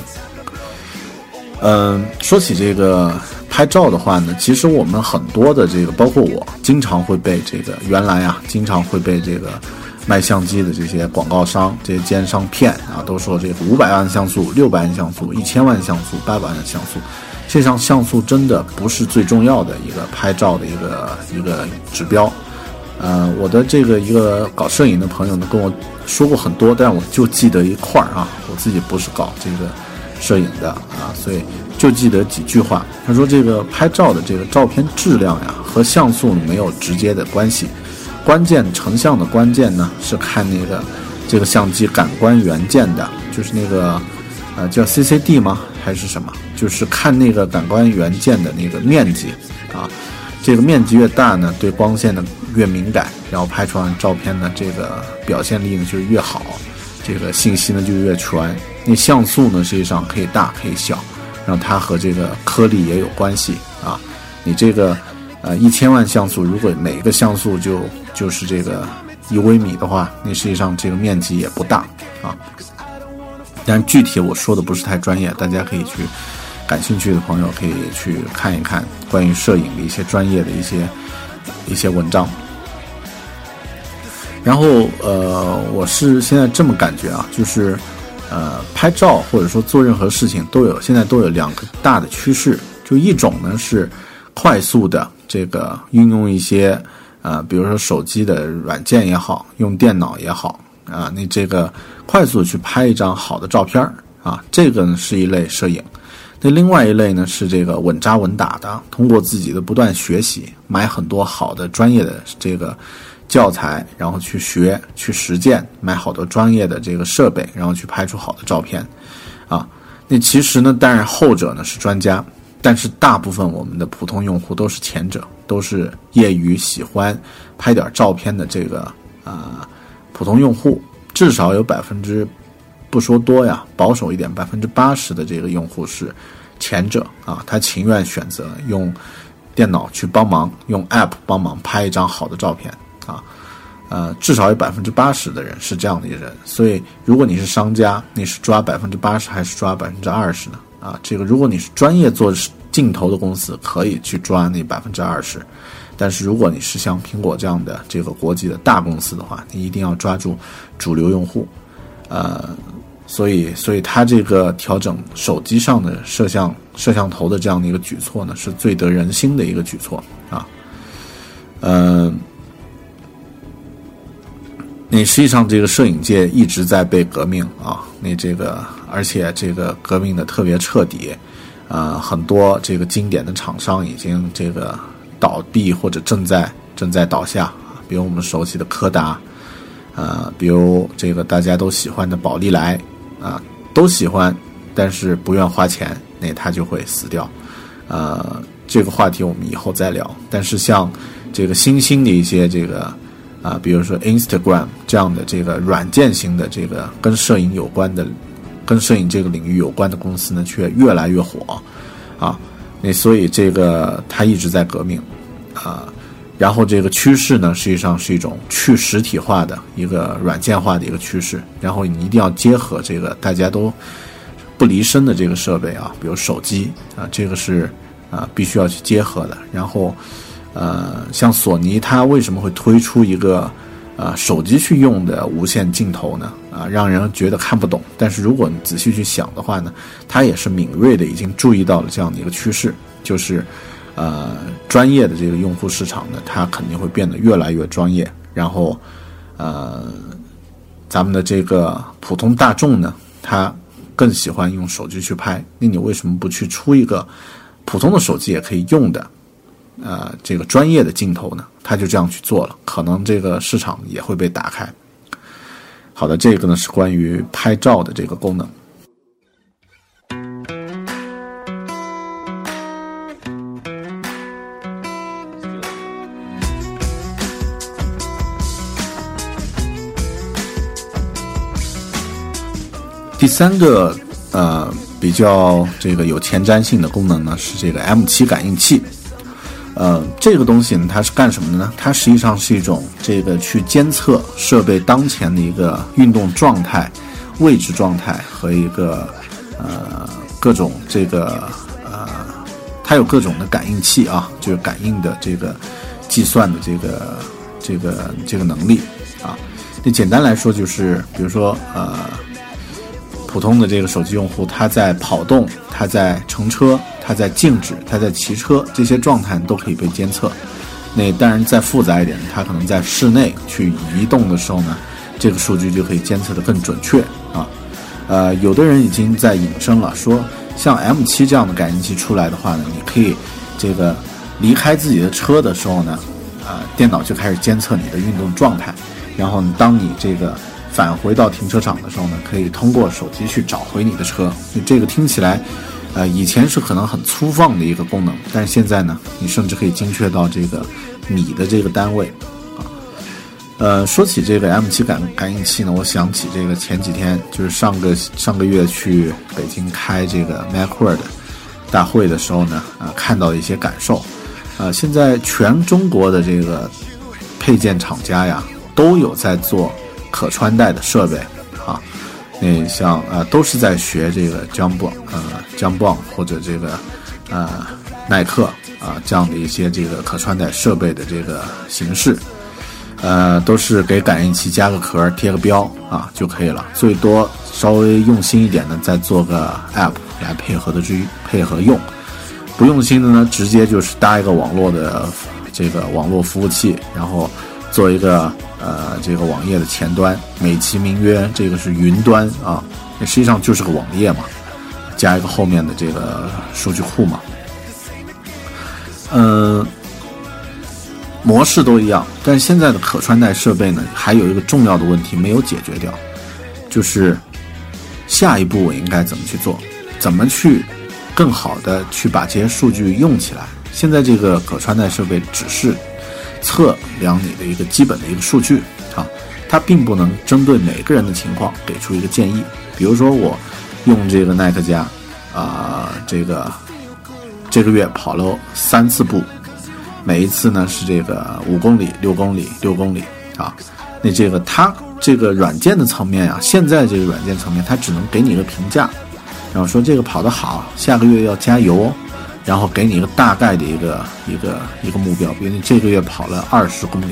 嗯，说起这个拍照的话呢，其实我们很多的这个，包括我，经常会被这个原来啊，经常会被这个卖相机的这些广告商、这些奸商骗啊，都说这个五百万像素、六百万像素、一千万像素、八百万像素，实际上像素真的不是最重要的一个拍照的一个一个指标。呃，我的这个一个搞摄影的朋友呢跟我说过很多，但我就记得一块儿啊，我自己不是搞这个摄影的啊，所以就记得几句话。他说这个拍照的这个照片质量呀和像素没有直接的关系，关键成像的关键呢是看那个这个相机感官元件的，就是那个呃叫 CCD 吗还是什么？就是看那个感官元件的那个面积啊，这个面积越大呢，对光线的越敏感，然后拍出来照片呢，这个表现力呢就越好，这个信息呢就越全。那像素呢，实际上可以大可以小，让它和这个颗粒也有关系啊。你这个呃一千万像素，如果每一个像素就就是这个一微米的话，那实际上这个面积也不大啊。但具体我说的不是太专业，大家可以去感兴趣的朋友可以去看一看关于摄影的一些专业的一些一些文章。然后呃，我是现在这么感觉啊，就是呃，拍照或者说做任何事情都有现在都有两个大的趋势，就一种呢是快速的这个运用一些呃，比如说手机的软件也好，用电脑也好啊，你这个快速去拍一张好的照片啊，这个呢是一类摄影。那另外一类呢是这个稳扎稳打的，通过自己的不断学习，买很多好的专业的这个。教材，然后去学、去实践，买好多专业的这个设备，然后去拍出好的照片，啊，那其实呢，当然后者呢是专家，但是大部分我们的普通用户都是前者，都是业余喜欢拍点照片的这个啊普通用户，至少有百分之不说多呀，保守一点，百分之八十的这个用户是前者啊，他情愿选择用电脑去帮忙，用 App 帮忙拍一张好的照片。啊，呃，至少有百分之八十的人是这样的一个人，所以如果你是商家，你是抓百分之八十还是抓百分之二十呢？啊，这个如果你是专业做镜头的公司，可以去抓那百分之二十，但是如果你是像苹果这样的这个国际的大公司的话，你一定要抓住主流用户，呃，所以，所以他这个调整手机上的摄像摄像头的这样的一个举措呢，是最得人心的一个举措啊，嗯。你实际上这个摄影界一直在被革命啊，你这个而且这个革命的特别彻底，呃，很多这个经典的厂商已经这个倒闭或者正在正在倒下，比如我们熟悉的柯达，呃，比如这个大家都喜欢的宝丽来，啊，都喜欢，但是不愿花钱，那它就会死掉，呃，这个话题我们以后再聊。但是像这个新兴的一些这个。啊，比如说 Instagram 这样的这个软件型的这个跟摄影有关的，跟摄影这个领域有关的公司呢，却越来越火，啊，那所以这个它一直在革命，啊，然后这个趋势呢，实际上是一种去实体化的一个软件化的一个趋势，然后你一定要结合这个大家都不离身的这个设备啊，比如手机啊，这个是啊必须要去结合的，然后。呃，像索尼，它为什么会推出一个呃手机去用的无线镜头呢？啊，让人觉得看不懂。但是如果你仔细去想的话呢，他也是敏锐的，已经注意到了这样的一个趋势，就是呃专业的这个用户市场呢，它肯定会变得越来越专业。然后呃，咱们的这个普通大众呢，他更喜欢用手机去拍。那你为什么不去出一个普通的手机也可以用的？呃，这个专业的镜头呢，他就这样去做了，可能这个市场也会被打开。好的，这个呢是关于拍照的这个功能。第三个呃比较这个有前瞻性的功能呢，是这个 M 七感应器。呃，这个东西呢，它是干什么的呢？它实际上是一种这个去监测设备当前的一个运动状态、位置状态和一个呃各种这个呃，它有各种的感应器啊，就是感应的这个计算的这个这个这个能力啊。那简单来说就是，比如说呃，普通的这个手机用户，他在跑动，他在乘车。他在静止，他在骑车，这些状态都可以被监测。那当然再复杂一点，它可能在室内去移动的时候呢，这个数据就可以监测的更准确啊。呃，有的人已经在引申了，说像 M7 这样的感应器出来的话呢，你可以这个离开自己的车的时候呢，啊，电脑就开始监测你的运动状态，然后当你这个返回到停车场的时候呢，可以通过手机去找回你的车。这个听起来。呃，以前是可能很粗放的一个功能，但是现在呢，你甚至可以精确到这个米的这个单位啊。呃，说起这个 M7 感感应器呢，我想起这个前几天就是上个上个月去北京开这个 MacWorld 大会的时候呢，啊，看到一些感受。呃，现在全中国的这个配件厂家呀，都有在做可穿戴的设备啊。那像呃都是在学这个 Jumbo 呃 Jumbo 或者这个呃耐克啊这样的一些这个可穿戴设备的这个形式。呃，都是给感应器加个壳，贴个标啊就可以了。最多稍微用心一点的，再做个 App 来配合的去配合用。不用心的呢，直接就是搭一个网络的这个网络服务器，然后做一个呃这个网页的前端，美其名曰这个是云端啊，那实际上就是个网页嘛，加一个后面的这个数据库嘛，嗯。模式都一样，但是现在的可穿戴设备呢，还有一个重要的问题没有解决掉，就是下一步我应该怎么去做，怎么去更好的去把这些数据用起来。现在这个可穿戴设备只是测量你的一个基本的一个数据啊，它并不能针对每个人的情况给出一个建议。比如说我用这个耐克家啊，这个这个月跑了三次步。每一次呢是这个五公里、六公里、六公里啊，那这个它这个软件的层面啊，现在这个软件层面它只能给你一个评价，然后说这个跑得好，下个月要加油哦，然后给你一个大概的一个一个一个目标，比如你这个月跑了二十公里，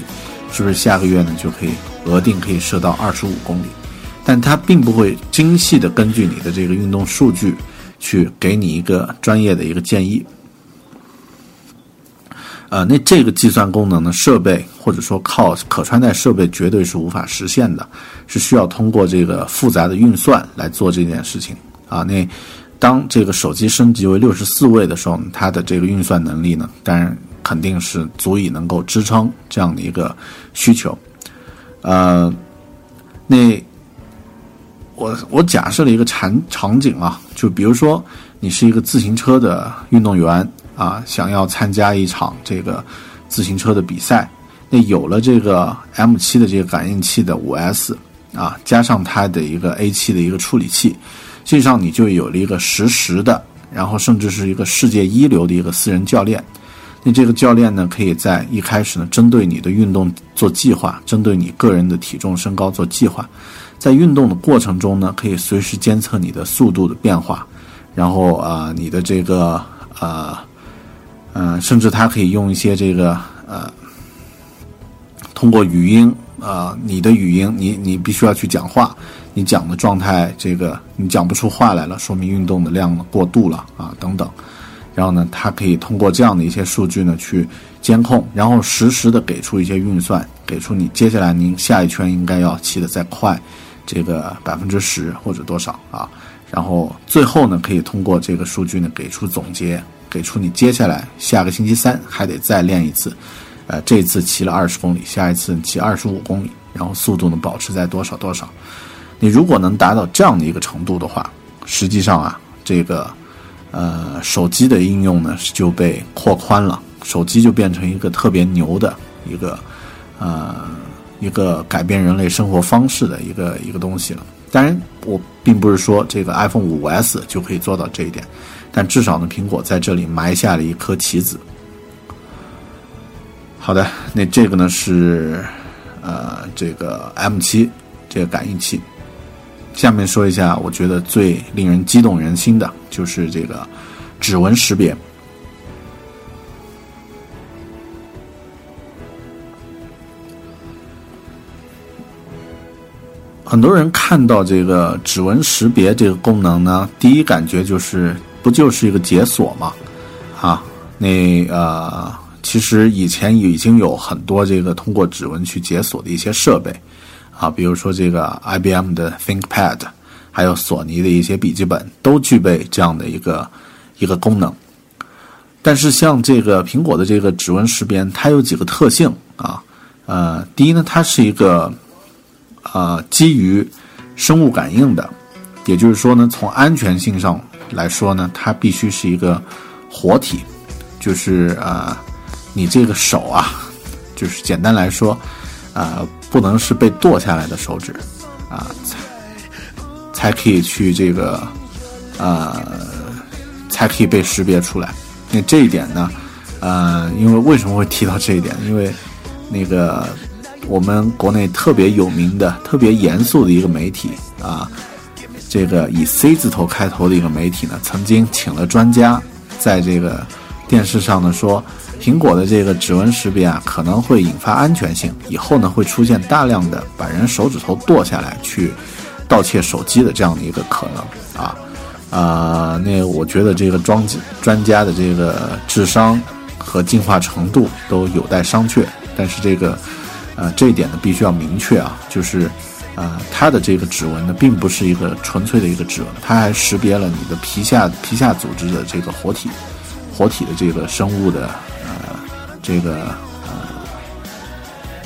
是不是下个月呢就可以额定可以设到二十五公里？但它并不会精细的根据你的这个运动数据去给你一个专业的一个建议。呃，那这个计算功能呢，设备或者说靠可穿戴设备绝对是无法实现的，是需要通过这个复杂的运算来做这件事情啊。那当这个手机升级为六十四位的时候，它的这个运算能力呢，当然肯定是足以能够支撑这样的一个需求。呃，那我我假设了一个场场景啊，就比如说你是一个自行车的运动员。啊，想要参加一场这个自行车的比赛，那有了这个 M7 的这个感应器的 5S 啊，加上它的一个 A7 的一个处理器，实际上你就有了一个实时的，然后甚至是一个世界一流的一个私人教练。那这个教练呢，可以在一开始呢，针对你的运动做计划，针对你个人的体重身高做计划，在运动的过程中呢，可以随时监测你的速度的变化，然后啊，你的这个呃。嗯，甚至他可以用一些这个呃，通过语音啊，你的语音，你你必须要去讲话，你讲的状态，这个你讲不出话来了，说明运动的量过度了啊，等等。然后呢，它可以通过这样的一些数据呢去监控，然后实时的给出一些运算，给出你接下来您下一圈应该要骑的再快，这个百分之十或者多少啊。然后最后呢，可以通过这个数据呢给出总结。给出你接下来下个星期三还得再练一次，呃，这次骑了二十公里，下一次骑二十五公里，然后速度呢保持在多少多少。你如果能达到这样的一个程度的话，实际上啊，这个呃手机的应用呢就被扩宽了，手机就变成一个特别牛的一个呃一个改变人类生活方式的一个一个东西了。当然，我并不是说这个 iPhone 五 S 就可以做到这一点。但至少呢，苹果在这里埋下了一颗棋子。好的，那这个呢是呃这个 M 七这个感应器。下面说一下，我觉得最令人激动人心的就是这个指纹识别。很多人看到这个指纹识别这个功能呢，第一感觉就是。不就是一个解锁吗？啊，那呃，其实以前已经有很多这个通过指纹去解锁的一些设备，啊，比如说这个 IBM 的 ThinkPad，还有索尼的一些笔记本都具备这样的一个一个功能。但是像这个苹果的这个指纹识别，它有几个特性啊，呃，第一呢，它是一个呃基于生物感应的，也就是说呢，从安全性上。来说呢，它必须是一个活体，就是呃，你这个手啊，就是简单来说，呃，不能是被剁下来的手指啊，才才可以去这个呃，才可以被识别出来。那这一点呢，呃，因为为什么会提到这一点？因为那个我们国内特别有名的、特别严肃的一个媒体啊，这个以 C 字头开头的一个媒体呢，曾经请了专家，在这个电视上呢说，苹果的这个指纹识别啊，可能会引发安全性，以后呢会出现大量的把人手指头剁下来去盗窃手机的这样的一个可能啊啊，那我觉得这个专专家的这个智商和进化程度都有待商榷，但是这个。呃，这一点呢必须要明确啊，就是，呃，它的这个指纹呢，并不是一个纯粹的一个指纹，它还识别了你的皮下皮下组织的这个活体，活体的这个生物的这个呃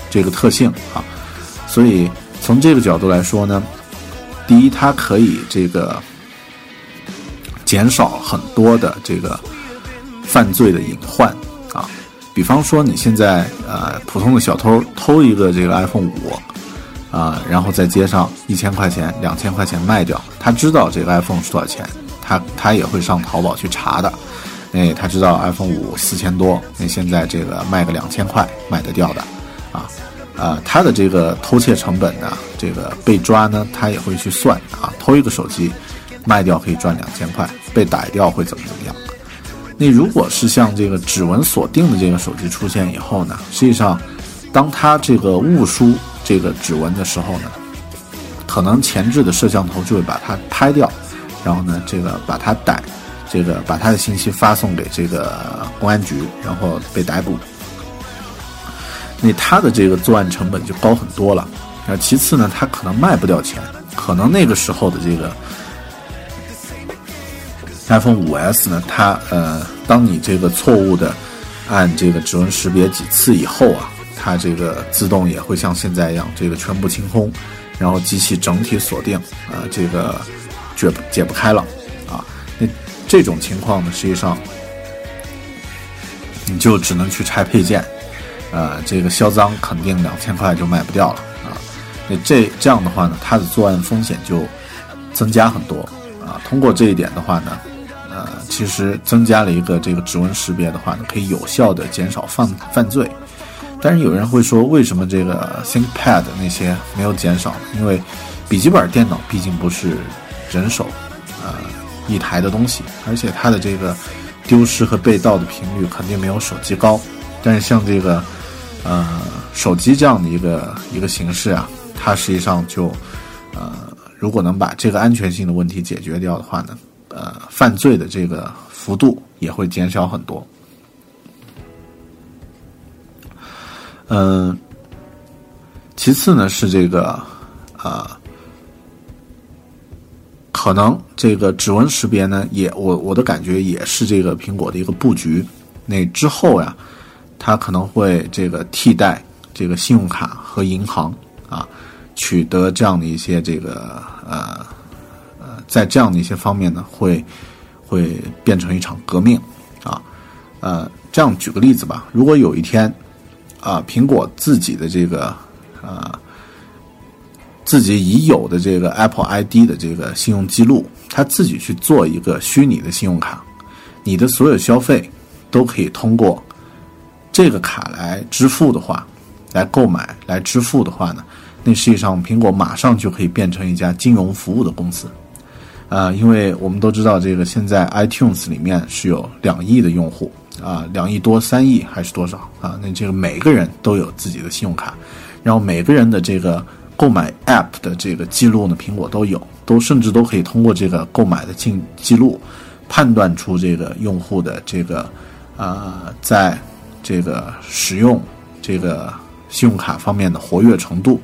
这个特性啊，所以从这个角度来说呢，第一，它可以这个减少很多的这个犯罪的隐患啊。比方说，你现在呃，普通的小偷偷一个这个 iPhone 五，啊，然后在街上一千块钱、两千块钱卖掉，他知道这个 iPhone 是多少钱，他他也会上淘宝去查的，哎，他知道 iPhone 五四千多，那现在这个卖个两千块卖得掉的，啊，呃，他的这个偷窃成本呢，这个被抓呢，他也会去算啊，偷一个手机卖掉可以赚两千块，被逮掉会怎么怎么样。那如果是像这个指纹锁定的这个手机出现以后呢，实际上，当它这个误输这个指纹的时候呢，可能前置的摄像头就会把它拍掉，然后呢，这个把它逮，这个把他的信息发送给这个公安局，然后被逮捕。那他的这个作案成本就高很多了。那其次呢，他可能卖不掉钱，可能那个时候的这个。iPhone 五 S 呢？它呃，当你这个错误的按这个指纹识别几次以后啊，它这个自动也会像现在一样，这个全部清空，然后机器整体锁定，啊，这个解解不开了。这种情况呢，实际上你就只能去拆配件，呃，这个销赃肯定两千块就卖不掉了啊。那这这样的话呢，它的作案风险就增加很多啊。通过这一点的话呢。呃，其实增加了一个这个指纹识别的话呢，可以有效的减少犯犯罪。但是有人会说，为什么这个 ThinkPad 那些没有减少？因为笔记本电脑毕竟不是人手一台的东西，而且它的这个丢失和被盗的频率肯定没有手机高。但是像这个呃手机这样的一个一个形式啊，它实际上就呃如果能把这个安全性的问题解决掉的话呢？呃，犯罪的这个幅度也会减少很多。嗯，其次呢是这个，呃，可能这个指纹识别呢，也我我的感觉也是这个苹果的一个布局。那之后呀，它可能会这个替代这个信用卡和银行啊，取得这样的一些这个呃呃。在这样的一些方面呢，会会变成一场革命啊，呃，这样举个例子吧，如果有一天啊，苹果自己的这个呃自己已有的这个 Apple ID 的这个信用记录，它自己去做一个虚拟的信用卡，你的所有消费都可以通过这个卡来支付的话，来购买来支付的话呢，那实际上苹果马上就可以变成一家金融服务的公司。啊，因为我们都知道，这个现在 iTunes 里面是有两亿的用户啊，两亿多、三亿还是多少啊？那这个每个人都有自己的信用卡，然后每个人的这个购买 App 的这个记录呢，苹果都有，都甚至都可以通过这个购买的记记录，判断出这个用户的这个啊，在这个使用这个信用卡方面的活跃程度。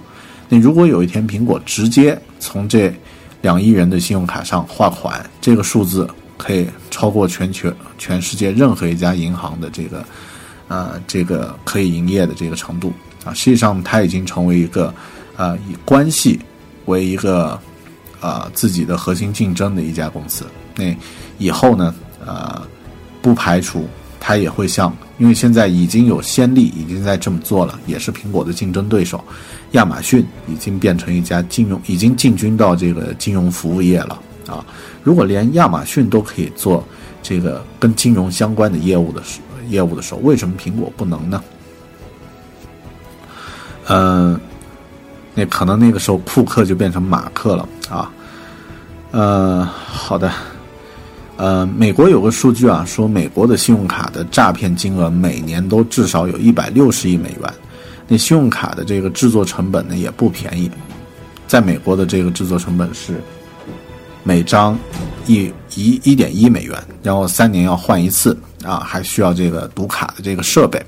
那如果有一天苹果直接从这两亿人的信用卡上划款，这个数字可以超过全球全世界任何一家银行的这个，呃，这个可以营业的这个程度啊。实际上，它已经成为一个，呃，以关系为一个，呃，自己的核心竞争的一家公司。那以后呢，呃，不排除。它也会像，因为现在已经有先例，已经在这么做了，也是苹果的竞争对手，亚马逊已经变成一家金融，已经进军到这个金融服务业了啊！如果连亚马逊都可以做这个跟金融相关的业务的时业务的时候，为什么苹果不能呢？嗯，那可能那个时候库克就变成马克了啊。呃，好的。呃，美国有个数据啊，说美国的信用卡的诈骗金额每年都至少有一百六十亿美元。那信用卡的这个制作成本呢也不便宜，在美国的这个制作成本是每张一一一点一美元，然后三年要换一次啊，还需要这个读卡的这个设备。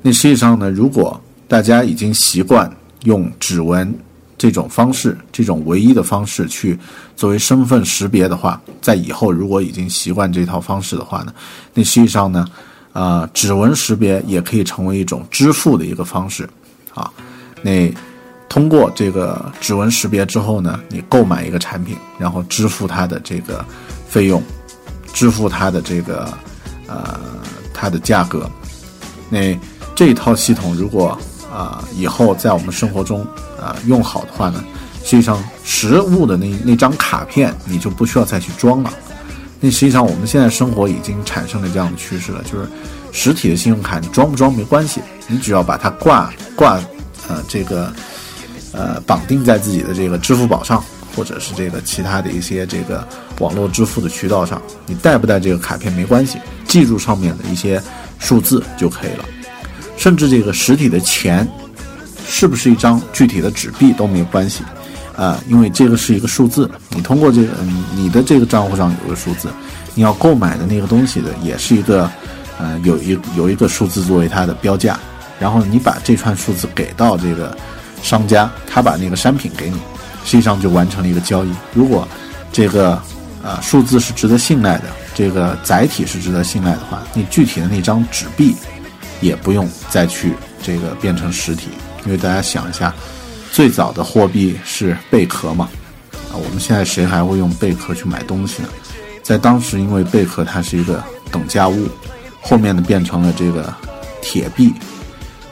那实际上呢，如果大家已经习惯用指纹这种方式，这种唯一的方式去作为身份识别的话，在以后如果已经习惯这套方式的话呢，那实际上呢。啊，指纹识别也可以成为一种支付的一个方式，啊，那通过这个指纹识别之后呢，你购买一个产品，然后支付它的这个费用，支付它的这个呃它的价格，那这一套系统如果啊以后在我们生活中啊用好的话呢，实际上实物的那那张卡片你就不需要再去装了。那实际上，我们现在生活已经产生了这样的趋势了，就是实体的信用卡你装不装没关系，你只要把它挂挂，呃，这个呃绑定在自己的这个支付宝上，或者是这个其他的一些这个网络支付的渠道上，你带不带这个卡片没关系，记住上面的一些数字就可以了，甚至这个实体的钱是不是一张具体的纸币都没有关系。啊，因为这个是一个数字，你通过这个，你的这个账户上有个数字，你要购买的那个东西的也是一个，呃，有一有一个数字作为它的标价，然后你把这串数字给到这个商家，他把那个商品给你，实际上就完成了一个交易。如果这个啊数字是值得信赖的，这个载体是值得信赖的话，你具体的那张纸币也不用再去这个变成实体，因为大家想一下。最早的货币是贝壳嘛？啊，我们现在谁还会用贝壳去买东西呢？在当时，因为贝壳它是一个等价物，后面呢变成了这个铁币，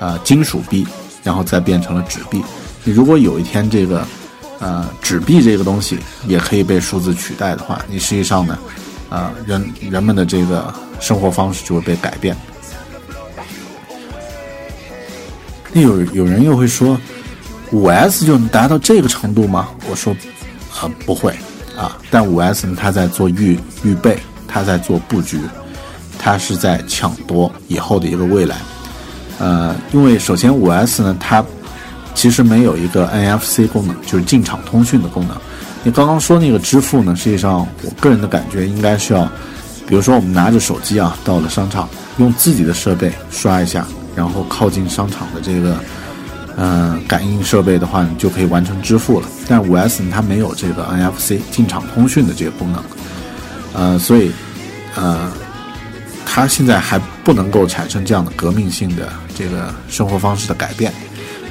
啊，金属币，然后再变成了纸币。你如果有一天这个，呃，纸币这个东西也可以被数字取代的话，你实际上呢，啊，人人们的这个生活方式就会被改变。那有有人又会说。五 S 就能达到这个程度吗？我说，呃，不会啊。但五 S 呢，它在做预预备，它在做布局，它是在抢夺以后的一个未来。呃，因为首先五 S 呢，它其实没有一个 NFC 功能，就是进场通讯的功能。你刚刚说那个支付呢，实际上我个人的感觉应该是要，比如说我们拿着手机啊，到了商场，用自己的设备刷一下，然后靠近商场的这个。嗯，感应设备的话，你就可以完成支付了。但五 S，它没有这个 NFC 进场通讯的这个功能，呃，所以，呃，它现在还不能够产生这样的革命性的这个生活方式的改变，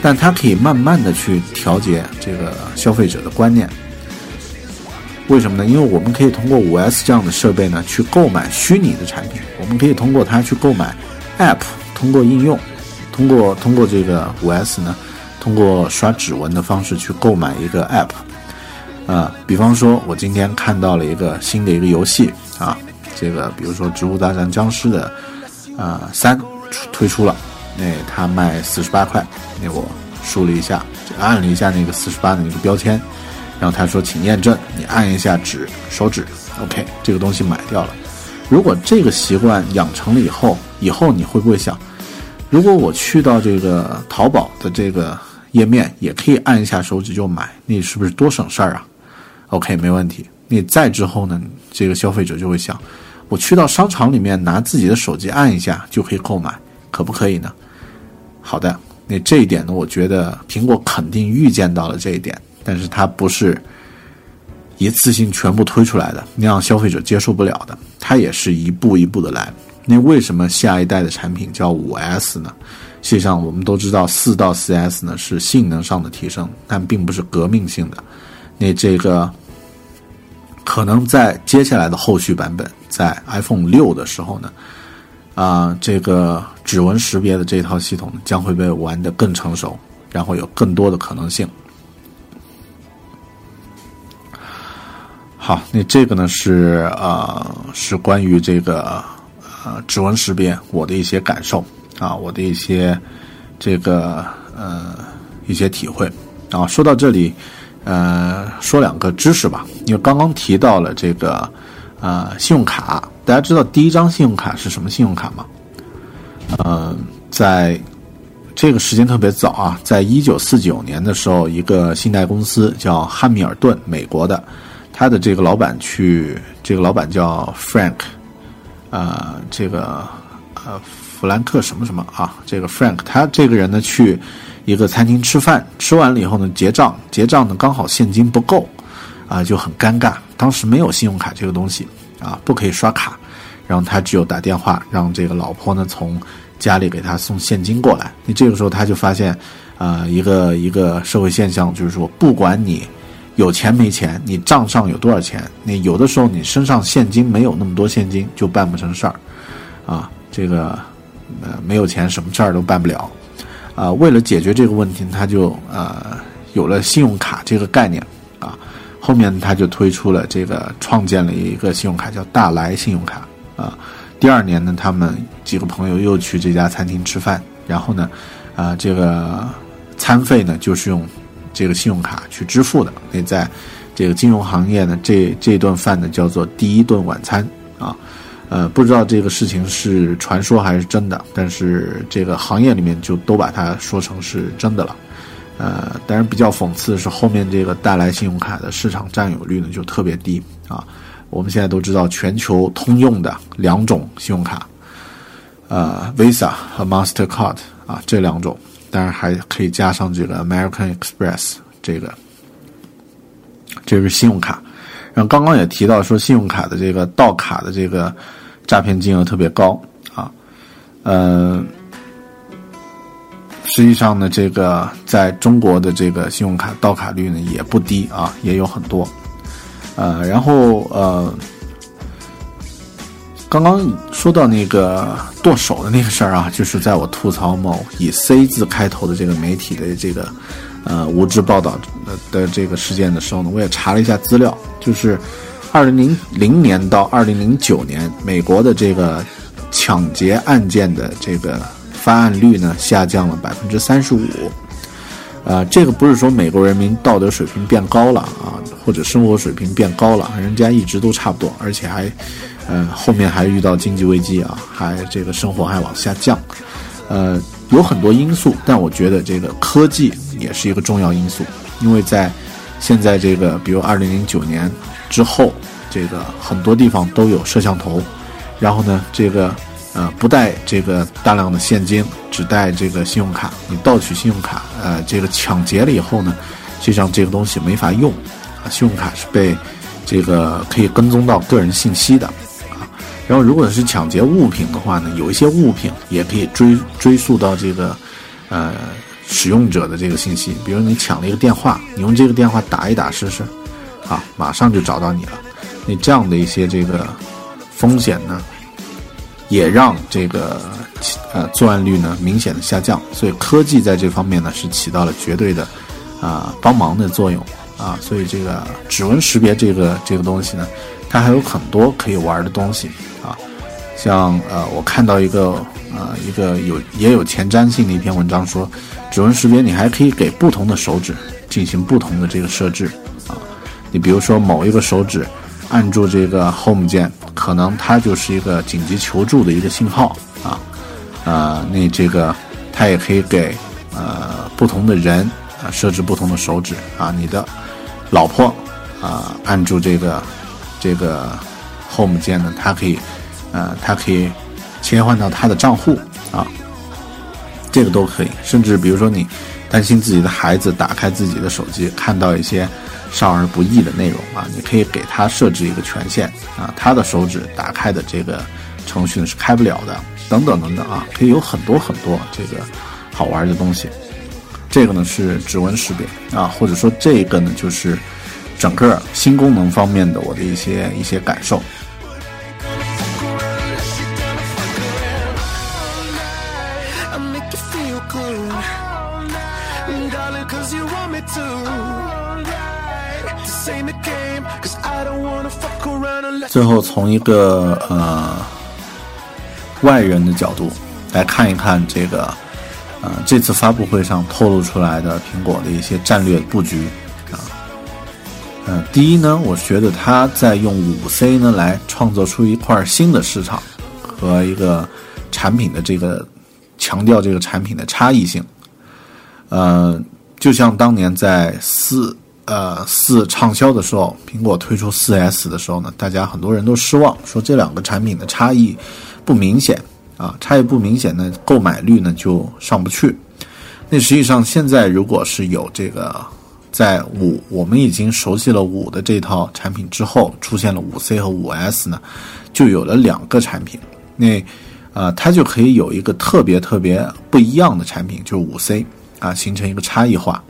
但它可以慢慢的去调节这个消费者的观念。为什么呢？因为我们可以通过五 S 这样的设备呢，去购买虚拟的产品，我们可以通过它去购买 App，通过应用。通过通过这个五 S 呢，通过刷指纹的方式去购买一个 App，啊，比方说我今天看到了一个新的一个游戏啊，这个比如说《植物大战僵尸》的啊三推出了，那它卖四十八块，那我输了一下，按了一下那个四十八的那个标签，然后他说请验证，你按一下指手指，OK，这个东西买掉了。如果这个习惯养成了以后，以后你会不会想？如果我去到这个淘宝的这个页面，也可以按一下手指就买，那是不是多省事儿啊？OK，没问题。你再之后呢，这个消费者就会想，我去到商场里面拿自己的手机按一下就可以购买，可不可以呢？好的，那这一点呢，我觉得苹果肯定预见到了这一点，但是它不是一次性全部推出来的，那样消费者接受不了的，它也是一步一步的来。那为什么下一代的产品叫五 S 呢？实际上，我们都知道四到四 S 呢是性能上的提升，但并不是革命性的。那这个可能在接下来的后续版本，在 iPhone 六的时候呢，啊，这个指纹识别的这套系统将会被玩得更成熟，然后有更多的可能性。好，那这个呢是啊，是关于这个。呃，指纹识别，我的一些感受啊，我的一些这个呃一些体会。啊，说到这里，呃，说两个知识吧，因为刚刚提到了这个呃信用卡，大家知道第一张信用卡是什么信用卡吗？呃，在这个时间特别早啊，在一九四九年的时候，一个信贷公司叫汉密尔顿，美国的，他的这个老板去，这个老板叫 Frank，呃，这个呃弗兰克什么什么啊，这个 Frank，他这个人呢去一个餐厅吃饭，吃完了以后呢结账，结账呢刚好现金不够，啊就很尴尬，当时没有信用卡这个东西啊，不可以刷卡，然后他只有打电话让这个老婆呢从。家里给他送现金过来，你这个时候他就发现，啊，一个一个社会现象，就是说，不管你有钱没钱，你账上有多少钱，你有的时候你身上现金没有那么多现金，就办不成事儿，啊，这个呃没有钱什么事儿都办不了，啊，为了解决这个问题，他就呃有了信用卡这个概念，啊，后面他就推出了这个创建了一个信用卡叫大来信用卡，啊。第二年呢，他们几个朋友又去这家餐厅吃饭，然后呢，啊，这个餐费呢就是用这个信用卡去支付的。那在这个金融行业呢，这这顿饭呢叫做第一顿晚餐啊，呃，不知道这个事情是传说还是真的，但是这个行业里面就都把它说成是真的了。呃，但是比较讽刺的是，后面这个带来信用卡的市场占有率呢就特别低啊。我们现在都知道，全球通用的两种信用卡，呃，Visa 和 Mastercard 啊，这两种，当然还可以加上这个 American Express 这个，这是信用卡。然后刚刚也提到说，信用卡的这个盗卡的这个诈骗金额特别高啊，呃，实际上呢，这个在中国的这个信用卡盗卡率呢也不低啊，也有很多。呃，然后呃，刚刚说到那个剁手的那个事儿啊，就是在我吐槽某以 C 字开头的这个媒体的这个呃无知报道的的这个事件的时候呢，我也查了一下资料，就是二零零零年到二零零九年，美国的这个抢劫案件的这个发案率呢下降了百分之三十五。呃，这个不是说美国人民道德水平变高了啊。或者生活水平变高了，人家一直都差不多，而且还，呃，后面还遇到经济危机啊，还这个生活还往下降，呃，有很多因素，但我觉得这个科技也是一个重要因素，因为在现在这个，比如二零零九年之后，这个很多地方都有摄像头，然后呢，这个呃不带这个大量的现金，只带这个信用卡，你盗取信用卡，呃，这个抢劫了以后呢，实际上这个东西没法用。啊，信用卡是被这个可以跟踪到个人信息的。然后，如果是抢劫物品的话呢，有一些物品也可以追追溯到这个呃使用者的这个信息。比如你抢了一个电话，你用这个电话打一打试试，啊，马上就找到你了。那这样的一些这个风险呢，也让这个呃作案率呢明显的下降。所以科技在这方面呢是起到了绝对的啊帮忙的作用。啊，所以这个指纹识别这个这个东西呢，它还有很多可以玩的东西，像呃，我看到一个呃一个有也有前瞻性的一篇文章说，指纹识别你还可以给不同的手指进行不同的这个设置啊，你比如说某一个手指按住这个 Home 键，可能它就是一个紧急求助的一个信号啊，呃，那这个它也可以给呃不同的人啊设置不同的手指啊，你的。老婆，啊，按住这个这个 home 键呢，它可以，呃，它可以切换到他的账户啊，这个都可以。甚至比如说你担心自己的孩子打开自己的手机，看到一些少儿不宜的内容啊，你可以给他设置一个权限啊，他的手指打开的这个程序是开不了的，等等等等啊，可以有很多很多这个好玩的东西。这个呢是指纹识别啊，或者说这个呢就是整个新功能方面的我的一些一些感受。最后从一个呃外人的角度来看一看这个。呃，这次发布会上透露出来的苹果的一些战略布局啊，呃，第一呢，我觉得它在用五 C 呢来创造出一块新的市场和一个产品的这个强调这个产品的差异性，呃，就像当年在四呃四畅销的时候，苹果推出四 S 的时候呢，大家很多人都失望，说这两个产品的差异不明显。啊，差异不明显呢，购买率呢就上不去。那实际上现在如果是有这个在五，我们已经熟悉了五的这套产品之后，出现了五 C 和五 S 呢，就有了两个产品。那啊，它就可以有一个特别特别不一样的产品，就是五 C 啊，形成一个差异化，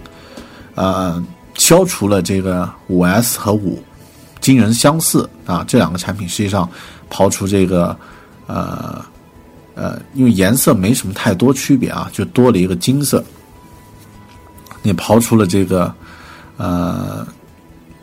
呃，消除了这个五 S 和五惊人相似啊，这两个产品实际上刨除这个呃。呃，因为颜色没什么太多区别啊，就多了一个金色。你刨除了这个，呃，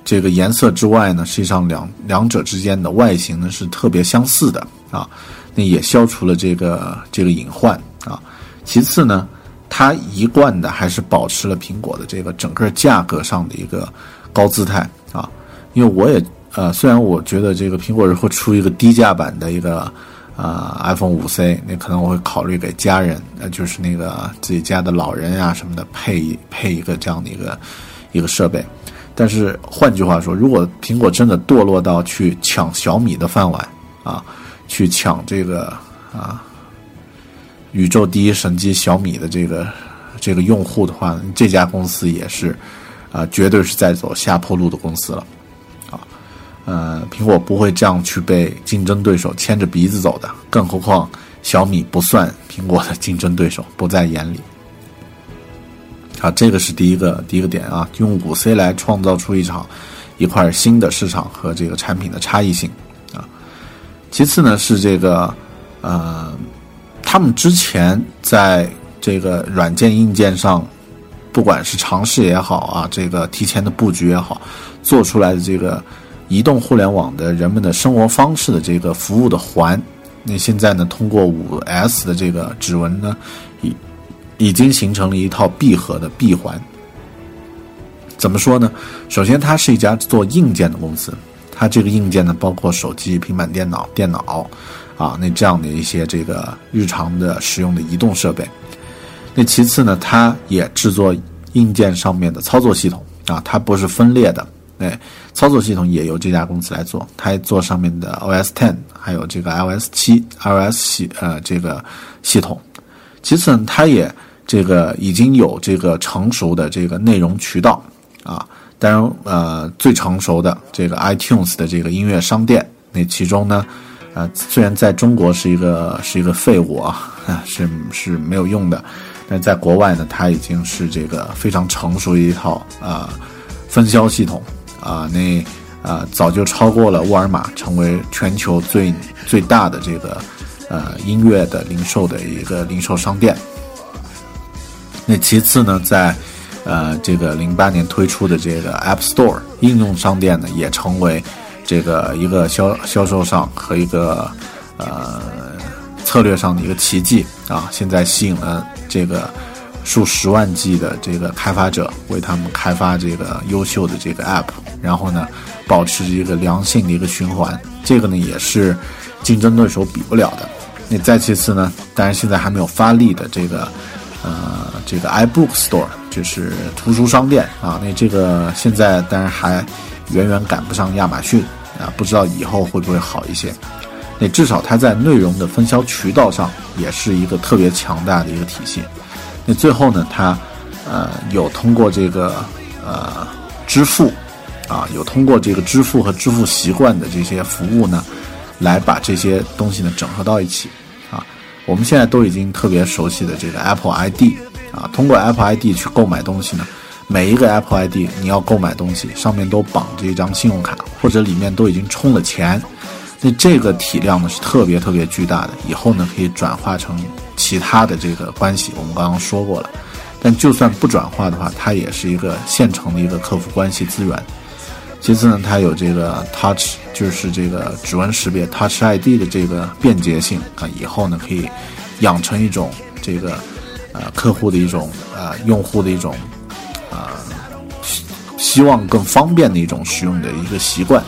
这个颜色之外呢，实际上两两者之间的外形呢是特别相似的啊。那也消除了这个这个隐患啊。其次呢，它一贯的还是保持了苹果的这个整个价格上的一个高姿态啊。因为我也呃，虽然我觉得这个苹果会出一个低价版的一个。啊，iPhone 五 C，那可能我会考虑给家人，呃，就是那个自己家的老人啊什么的，配一配一个这样的一个一个设备。但是换句话说，如果苹果真的堕落到去抢小米的饭碗啊，去抢这个啊宇宙第一神机小米的这个这个用户的话，这家公司也是啊，绝对是在走下坡路的公司了。啊呃，苹果不会这样去被竞争对手牵着鼻子走的，更何况小米不算苹果的竞争对手，不在眼里。好，这个是第一个第一个点啊，用五 C 来创造出一场一块新的市场和这个产品的差异性啊。其次呢是这个呃，他们之前在这个软件硬件上，不管是尝试也好啊，这个提前的布局也好，做出来的这个。移动互联网的人们的生活方式的这个服务的环，那现在呢，通过五 S 的这个指纹呢，已已经形成了一套闭合的闭环。怎么说呢？首先，它是一家做硬件的公司，它这个硬件呢，包括手机、平板电脑、电脑，啊，那这样的一些这个日常的使用的移动设备。那其次呢，它也制作硬件上面的操作系统啊，它不是分裂的。哎，操作系统也由这家公司来做，它做上面的 OS Ten，还有这个 iOS 七、iOS 系呃这个系统。其次呢，它也这个已经有这个成熟的这个内容渠道啊，当然呃最成熟的这个 iTunes 的这个音乐商店，那其中呢，啊虽然在中国是一个是一个废物啊，是是没有用的，但在国外呢，它已经是这个非常成熟的一套啊分销系统。啊，那啊早就超过了沃尔玛，成为全球最最大的这个呃音乐的零售的一个零售商店。那其次呢，在呃这个零八年推出的这个 App Store 应用商店呢，也成为这个一个销销售上和一个呃策略上的一个奇迹啊！现在吸引了这个。数十万计的这个开发者为他们开发这个优秀的这个 App，然后呢，保持一个良性的一个循环，这个呢也是竞争对手比不了的。那再其次呢，当然现在还没有发力的这个呃这个 iBook Store，就是图书商店啊，那这个现在当然还远远赶不上亚马逊啊，不知道以后会不会好一些。那至少它在内容的分销渠道上也是一个特别强大的一个体系。那最后呢，它，呃，有通过这个呃支付，啊，有通过这个支付和支付习惯的这些服务呢，来把这些东西呢整合到一起，啊，我们现在都已经特别熟悉的这个 Apple ID，啊，通过 Apple ID 去购买东西呢，每一个 Apple ID 你要购买东西，上面都绑着一张信用卡，或者里面都已经充了钱。那这个体量呢是特别特别巨大的，以后呢可以转化成其他的这个关系，我们刚刚说过了。但就算不转化的话，它也是一个现成的一个客服关系资源。其次呢，它有这个 Touch，就是这个指纹识别 Touch ID 的这个便捷性啊，以后呢可以养成一种这个呃客户的一种呃用户的一种啊希希望更方便的一种使用的一个习惯。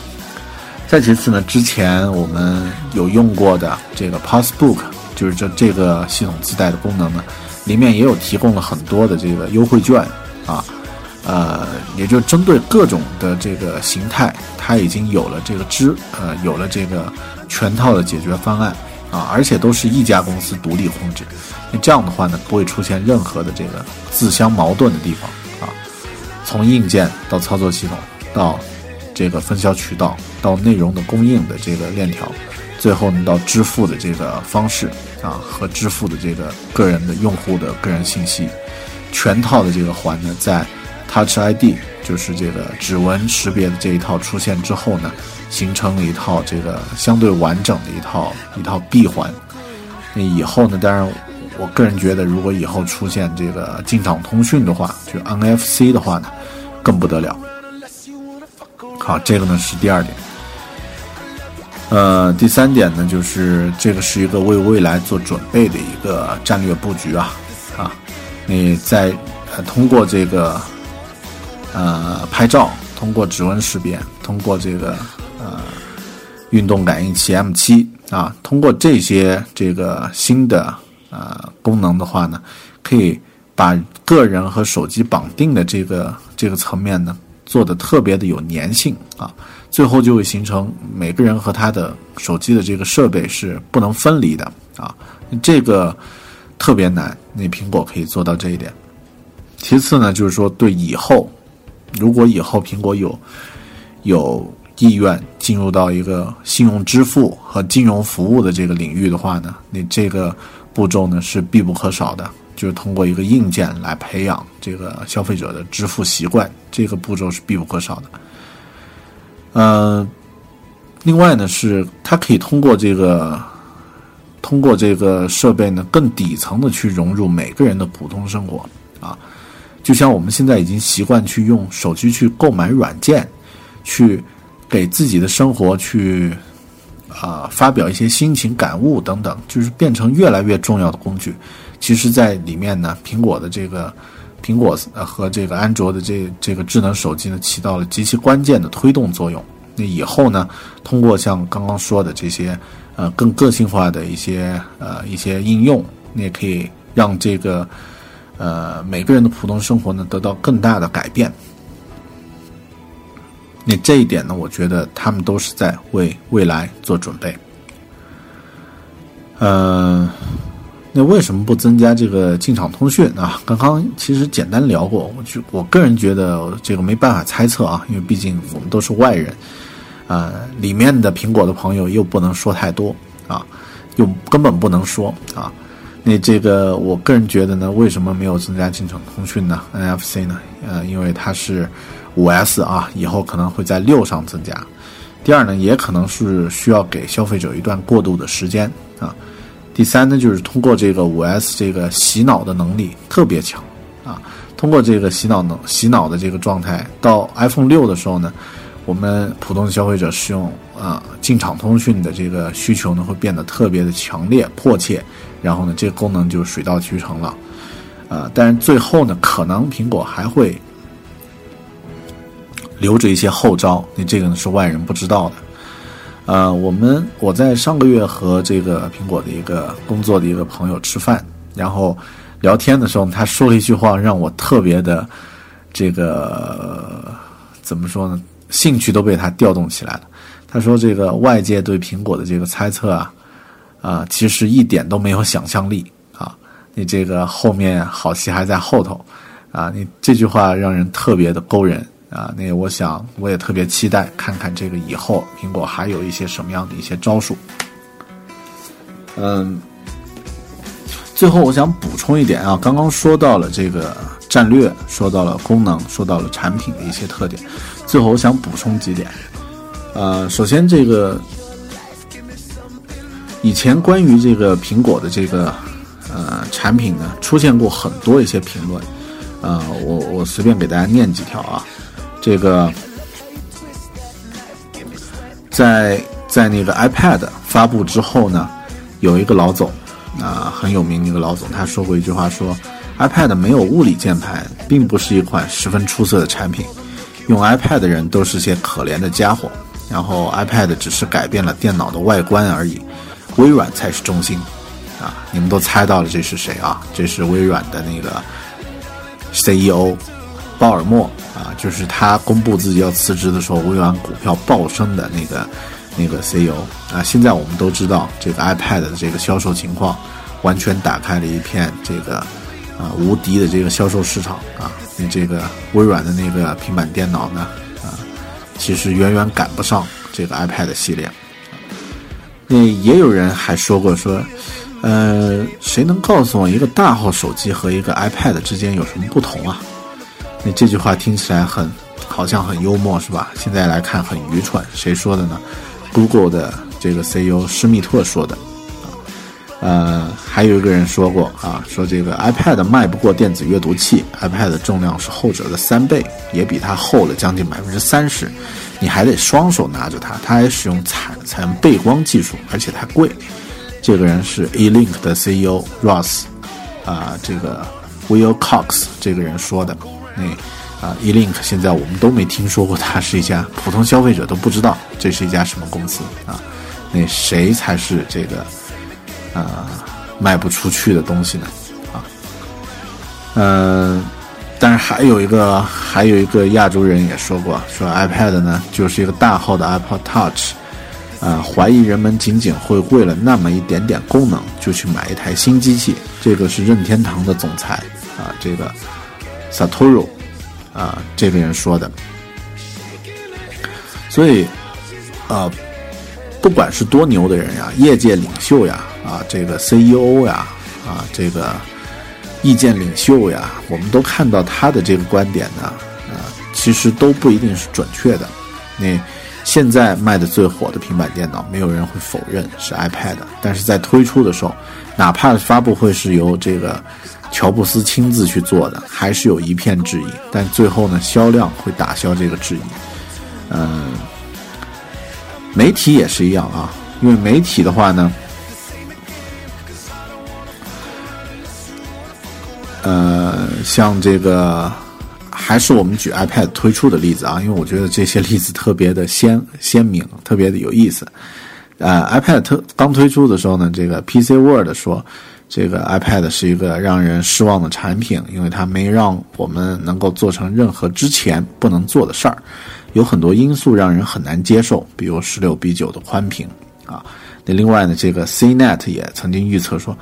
再其次呢，之前我们有用过的这个 Passbook，就是这这个系统自带的功能呢，里面也有提供了很多的这个优惠券啊。呃，也就针对各种的这个形态，它已经有了这个支呃有了这个全套的解决方案啊，而且都是一家公司独立控制。那这样的话呢，不会出现任何的这个自相矛盾的地方。从硬件到操作系统，到这个分销渠道，到内容的供应的这个链条，最后呢到支付的这个方式啊和支付的这个个人的用户的个人信息，全套的这个环呢在。Touch ID 就是这个指纹识别的这一套出现之后呢，形成了一套这个相对完整的一套一套闭环。那以后呢，当然，我个人觉得，如果以后出现这个进场通讯的话，就 NFC 的话呢，更不得了。好，这个呢是第二点。呃，第三点呢，就是这个是一个为未来做准备的一个战略布局啊啊，你在通过这个。呃，拍照通过指纹识别，通过这个呃运动感应器 M 七啊，通过这些这个新的呃功能的话呢，可以把个人和手机绑定的这个这个层面呢做的特别的有粘性啊，最后就会形成每个人和他的手机的这个设备是不能分离的啊，这个特别难，那苹果可以做到这一点。其次呢，就是说对以后。如果以后苹果有有意愿进入到一个信用支付和金融服务的这个领域的话呢，你这个步骤呢是必不可少的，就是通过一个硬件来培养这个消费者的支付习惯，这个步骤是必不可少的。嗯，另外呢是它可以通过这个通过这个设备呢更底层的去融入每个人的普通生活啊。就像我们现在已经习惯去用手机去购买软件，去给自己的生活去啊发表一些心情感悟等等，就是变成越来越重要的工具。其实，在里面呢，苹果的这个苹果和这个安卓的这这个智能手机呢，起到了极其关键的推动作用。那以后呢，通过像刚刚说的这些呃更个性化的一些呃一些应用，你也可以让这个。呃，每个人的普通生活呢得到更大的改变。那这一点呢，我觉得他们都是在为未来做准备。呃，那为什么不增加这个进场通讯啊？刚刚其实简单聊过，我就我个人觉得这个没办法猜测啊，因为毕竟我们都是外人。呃，里面的苹果的朋友又不能说太多啊，又根本不能说啊。那这个，我个人觉得呢，为什么没有增加进场通讯呢？NFC 呢？呃，因为它是五 S 啊，以后可能会在六上增加。第二呢，也可能是需要给消费者一段过渡的时间啊。第三呢，就是通过这个五 S 这个洗脑的能力特别强啊，通过这个洗脑能洗脑的这个状态，到 iPhone 六的时候呢，我们普通消费者使用啊进场通讯的这个需求呢，会变得特别的强烈迫切。然后呢，这个功能就水到渠成了，呃，但是最后呢，可能苹果还会留着一些后招，那这个呢是外人不知道的。呃，我们我在上个月和这个苹果的一个工作的一个朋友吃饭，然后聊天的时候，他说了一句话，让我特别的这个怎么说呢？兴趣都被他调动起来了。他说：“这个外界对苹果的这个猜测啊。”啊，其实一点都没有想象力啊！你这个后面好戏还在后头，啊，你这句话让人特别的勾人啊！那我想我也特别期待看看这个以后苹果还有一些什么样的一些招数。嗯，最后我想补充一点啊，刚刚说到了这个战略，说到了功能，说到了产品的一些特点，最后我想补充几点。呃，首先这个。以前关于这个苹果的这个呃产品呢，出现过很多一些评论，呃，我我随便给大家念几条啊。这个在在那个 iPad 发布之后呢，有一个老总啊很有名的一个老总，他说过一句话说 iPad 没有物理键盘，并不是一款十分出色的产品。用 iPad 的人都是些可怜的家伙。然后 iPad 只是改变了电脑的外观而已，微软才是中心。啊，你们都猜到了这是谁啊？这是微软的那个 CEO 鲍尔默啊，就是他公布自己要辞职的时候，微软股票暴升的那个那个 CEO 啊。现在我们都知道这个 iPad 的这个销售情况。完全打开了一片这个啊无敌的这个销售市场啊！那这个微软的那个平板电脑呢啊，其实远远赶不上这个 iPad 系列。那也有人还说过说，呃，谁能告诉我一个大号手机和一个 iPad 之间有什么不同啊？那这句话听起来很好像很幽默是吧？现在来看很愚蠢。谁说的呢？Google 的这个 CEO 施密特说的。呃，还有一个人说过啊，说这个 iPad 卖不过电子阅读器，iPad 重量是后者的三倍，也比它厚了将近百分之三十，你还得双手拿着它，它还使用采采用背光技术，而且它贵。这个人是 eLink 的 CEO Ross，啊，这个 Will Cox 这个人说的。那啊，eLink 现在我们都没听说过，它是一家普通消费者都不知道这是一家什么公司啊。那谁才是这个？啊，卖不出去的东西呢，啊，嗯，但是还有一个，还有一个亚洲人也说过，说 iPad 呢就是一个大号的 Apple Touch，啊，怀疑人们仅仅会为了那么一点点功能就去买一台新机器。这个是任天堂的总裁啊，这个 Satoru 啊这个人说的，所以啊，不管是多牛的人呀，业界领袖呀。啊，这个 CEO 呀，啊，这个意见领袖呀，我们都看到他的这个观点呢，啊，其实都不一定是准确的。那现在卖的最火的平板电脑，没有人会否认是 iPad，但是在推出的时候，哪怕发布会是由这个乔布斯亲自去做的，还是有一片质疑。但最后呢，销量会打消这个质疑。嗯，媒体也是一样啊，因为媒体的话呢。呃，像这个，还是我们举 iPad 推出的例子啊，因为我觉得这些例子特别的鲜鲜明，特别的有意思。呃，iPad 特刚推出的时候呢，这个 PC World 说，这个 iPad 是一个让人失望的产品，因为它没让我们能够做成任何之前不能做的事儿，有很多因素让人很难接受，比如十六比九的宽屏啊。那另外呢，这个 CNET 也曾经预测说。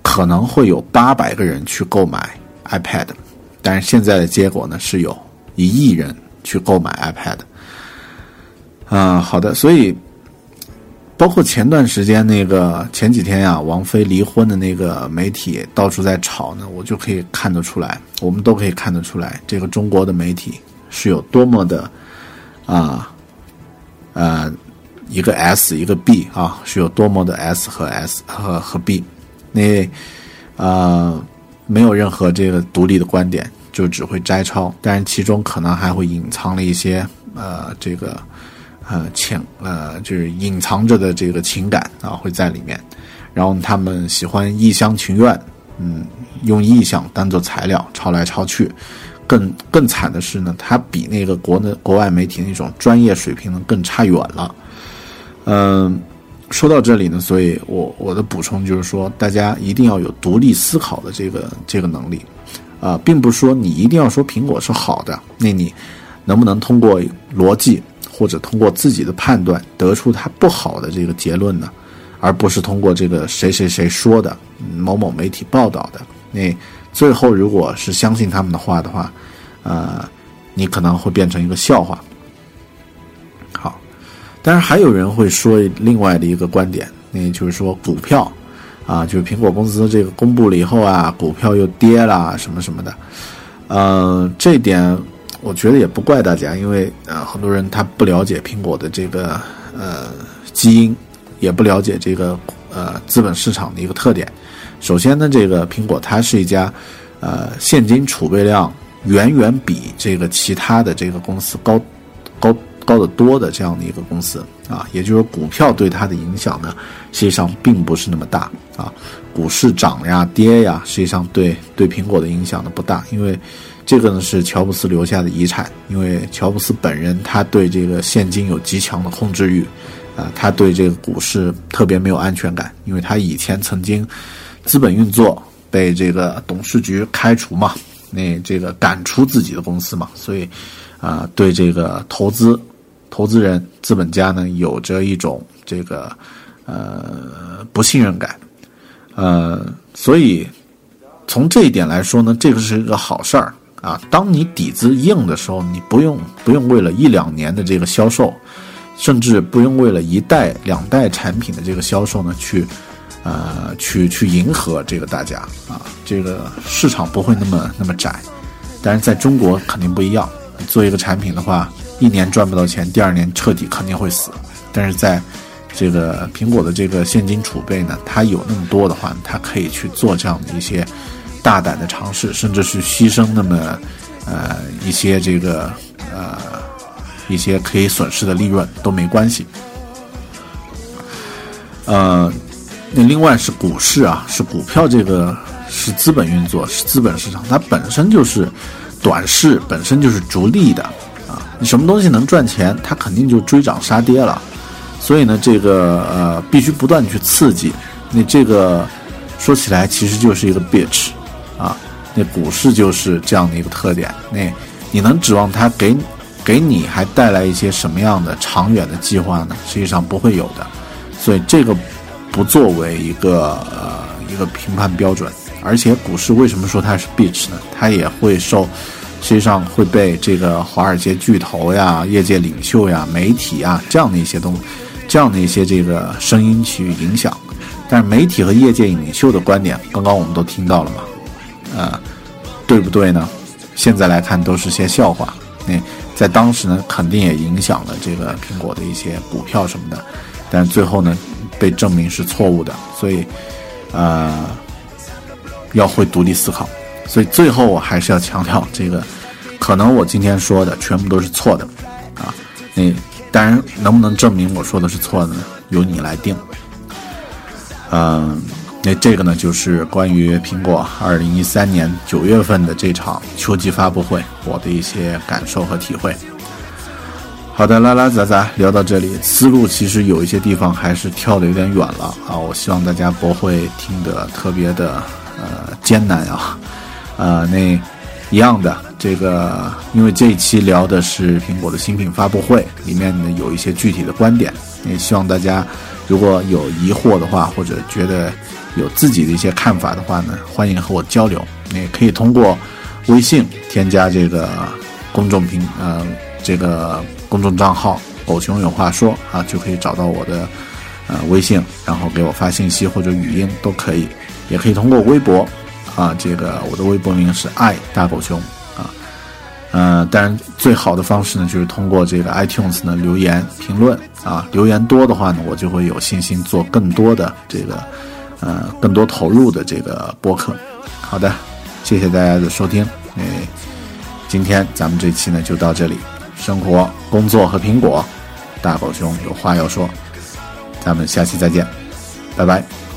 可能会有八百个人去购买 iPad，但是现在的结果呢是有一亿人去购买 iPad。啊，好的，所以包括前段时间那个前几天呀，王菲离婚的那个媒体到处在炒呢，我就可以看得出来，我们都可以看得出来，这个中国的媒体是有多么的啊，呃，一个 S 一个 B 啊，是有多么的 S 和 S 和和 B。那，呃，没有任何这个独立的观点，就只会摘抄，但是其中可能还会隐藏了一些，呃，这个，呃，潜，呃，就是隐藏着的这个情感啊，会在里面。然后他们喜欢一厢情愿，嗯，用意象当做材料抄来抄去。更更惨的是呢，他比那个国内国外媒体那种专业水平呢更差远了，嗯。说到这里呢，所以我我的补充就是说，大家一定要有独立思考的这个这个能力，啊，并不是说你一定要说苹果是好的，那你能不能通过逻辑或者通过自己的判断得出它不好的这个结论呢？而不是通过这个谁谁谁说的某某媒体报道的，那最后如果是相信他们的话的话，呃，你可能会变成一个笑话。好但是还有人会说另外的一个观点，那就是说股票，啊，就是苹果公司这个公布了以后啊，股票又跌了什么什么的，呃，这点我觉得也不怪大家，因为呃很多人他不了解苹果的这个呃基因，也不了解这个呃资本市场的一个特点。首先呢，这个苹果它是一家呃现金储备量远远比这个其他的这个公司高高。高得多的这样的一个公司啊，也就是股票对它的影响呢，实际上并不是那么大啊。股市涨呀跌呀，实际上对对苹果的影响呢不大，因为这个呢是乔布斯留下的遗产。因为乔布斯本人他对这个现金有极强的控制欲，啊，他对这个股市特别没有安全感，因为他以前曾经资本运作被这个董事局开除嘛，那这个赶出自己的公司嘛，所以啊，对这个投资投资人资本家呢有着一种这个呃不信任感。呃，所以从这一点来说呢，这个是一个好事儿啊。当你底子硬的时候，你不用不用为了一两年的这个销售，甚至不用为了一代两代产品的这个销售呢，去呃去去迎合这个大家啊。这个市场不会那么那么窄，但是在中国肯定不一样。做一个产品的话，一年赚不到钱，第二年彻底肯定会死。但是在这个苹果的这个现金储备呢，它有那么多的话，它可以去做这样的一些大胆的尝试，甚至是牺牲那么呃一些这个呃一些可以损失的利润都没关系。呃，那另外是股市啊，是股票这个是资本运作，是资本市场，它本身就是短视，本身就是逐利的啊。你什么东西能赚钱，它肯定就追涨杀跌了。所以呢，这个呃，必须不断去刺激。那这个说起来，其实就是一个 bitch。那股市就是这样的一个特点。那你能指望它给给你还带来一些什么样的长远的计划呢？实际上不会有的。所以这个不作为一个呃一个评判标准。而且股市为什么说它是 bitch 呢？它也会受，实际上会被这个华尔街巨头呀、业界领袖呀、媒体啊这样的一些东。这样的一些这个声音去影响，但是媒体和业界领袖的观点，刚刚我们都听到了嘛？呃，对不对呢？现在来看都是些笑话。那在当时呢，肯定也影响了这个苹果的一些股票什么的，但最后呢，被证明是错误的。所以，呃，要会独立思考。所以最后我还是要强调，这个可能我今天说的全部都是错的啊。那。当然，能不能证明我说的是错的呢？由你来定。嗯，那这个呢，就是关于苹果二零一三年九月份的这场秋季发布会，我的一些感受和体会。好的，拉拉杂杂聊到这里，思路其实有一些地方还是跳的有点远了啊。我希望大家不会听得特别的呃艰难啊。呃，那一样的。这个，因为这一期聊的是苹果的新品发布会，里面呢有一些具体的观点，也希望大家如果有疑惑的话，或者觉得有自己的一些看法的话呢，欢迎和我交流。也可以通过微信添加这个公众平呃这个公众账号“狗熊有话说”啊，就可以找到我的呃微信，然后给我发信息或者语音都可以。也可以通过微博啊，这个我的微博名是爱大狗熊。啊呃，当然，最好的方式呢，就是通过这个 iTunes 呢留言评论啊，留言多的话呢，我就会有信心做更多的这个，呃，更多投入的这个播客。好的，谢谢大家的收听，哎，今天咱们这期呢就到这里，生活、工作和苹果，大狗熊有话要说，咱们下期再见，拜拜。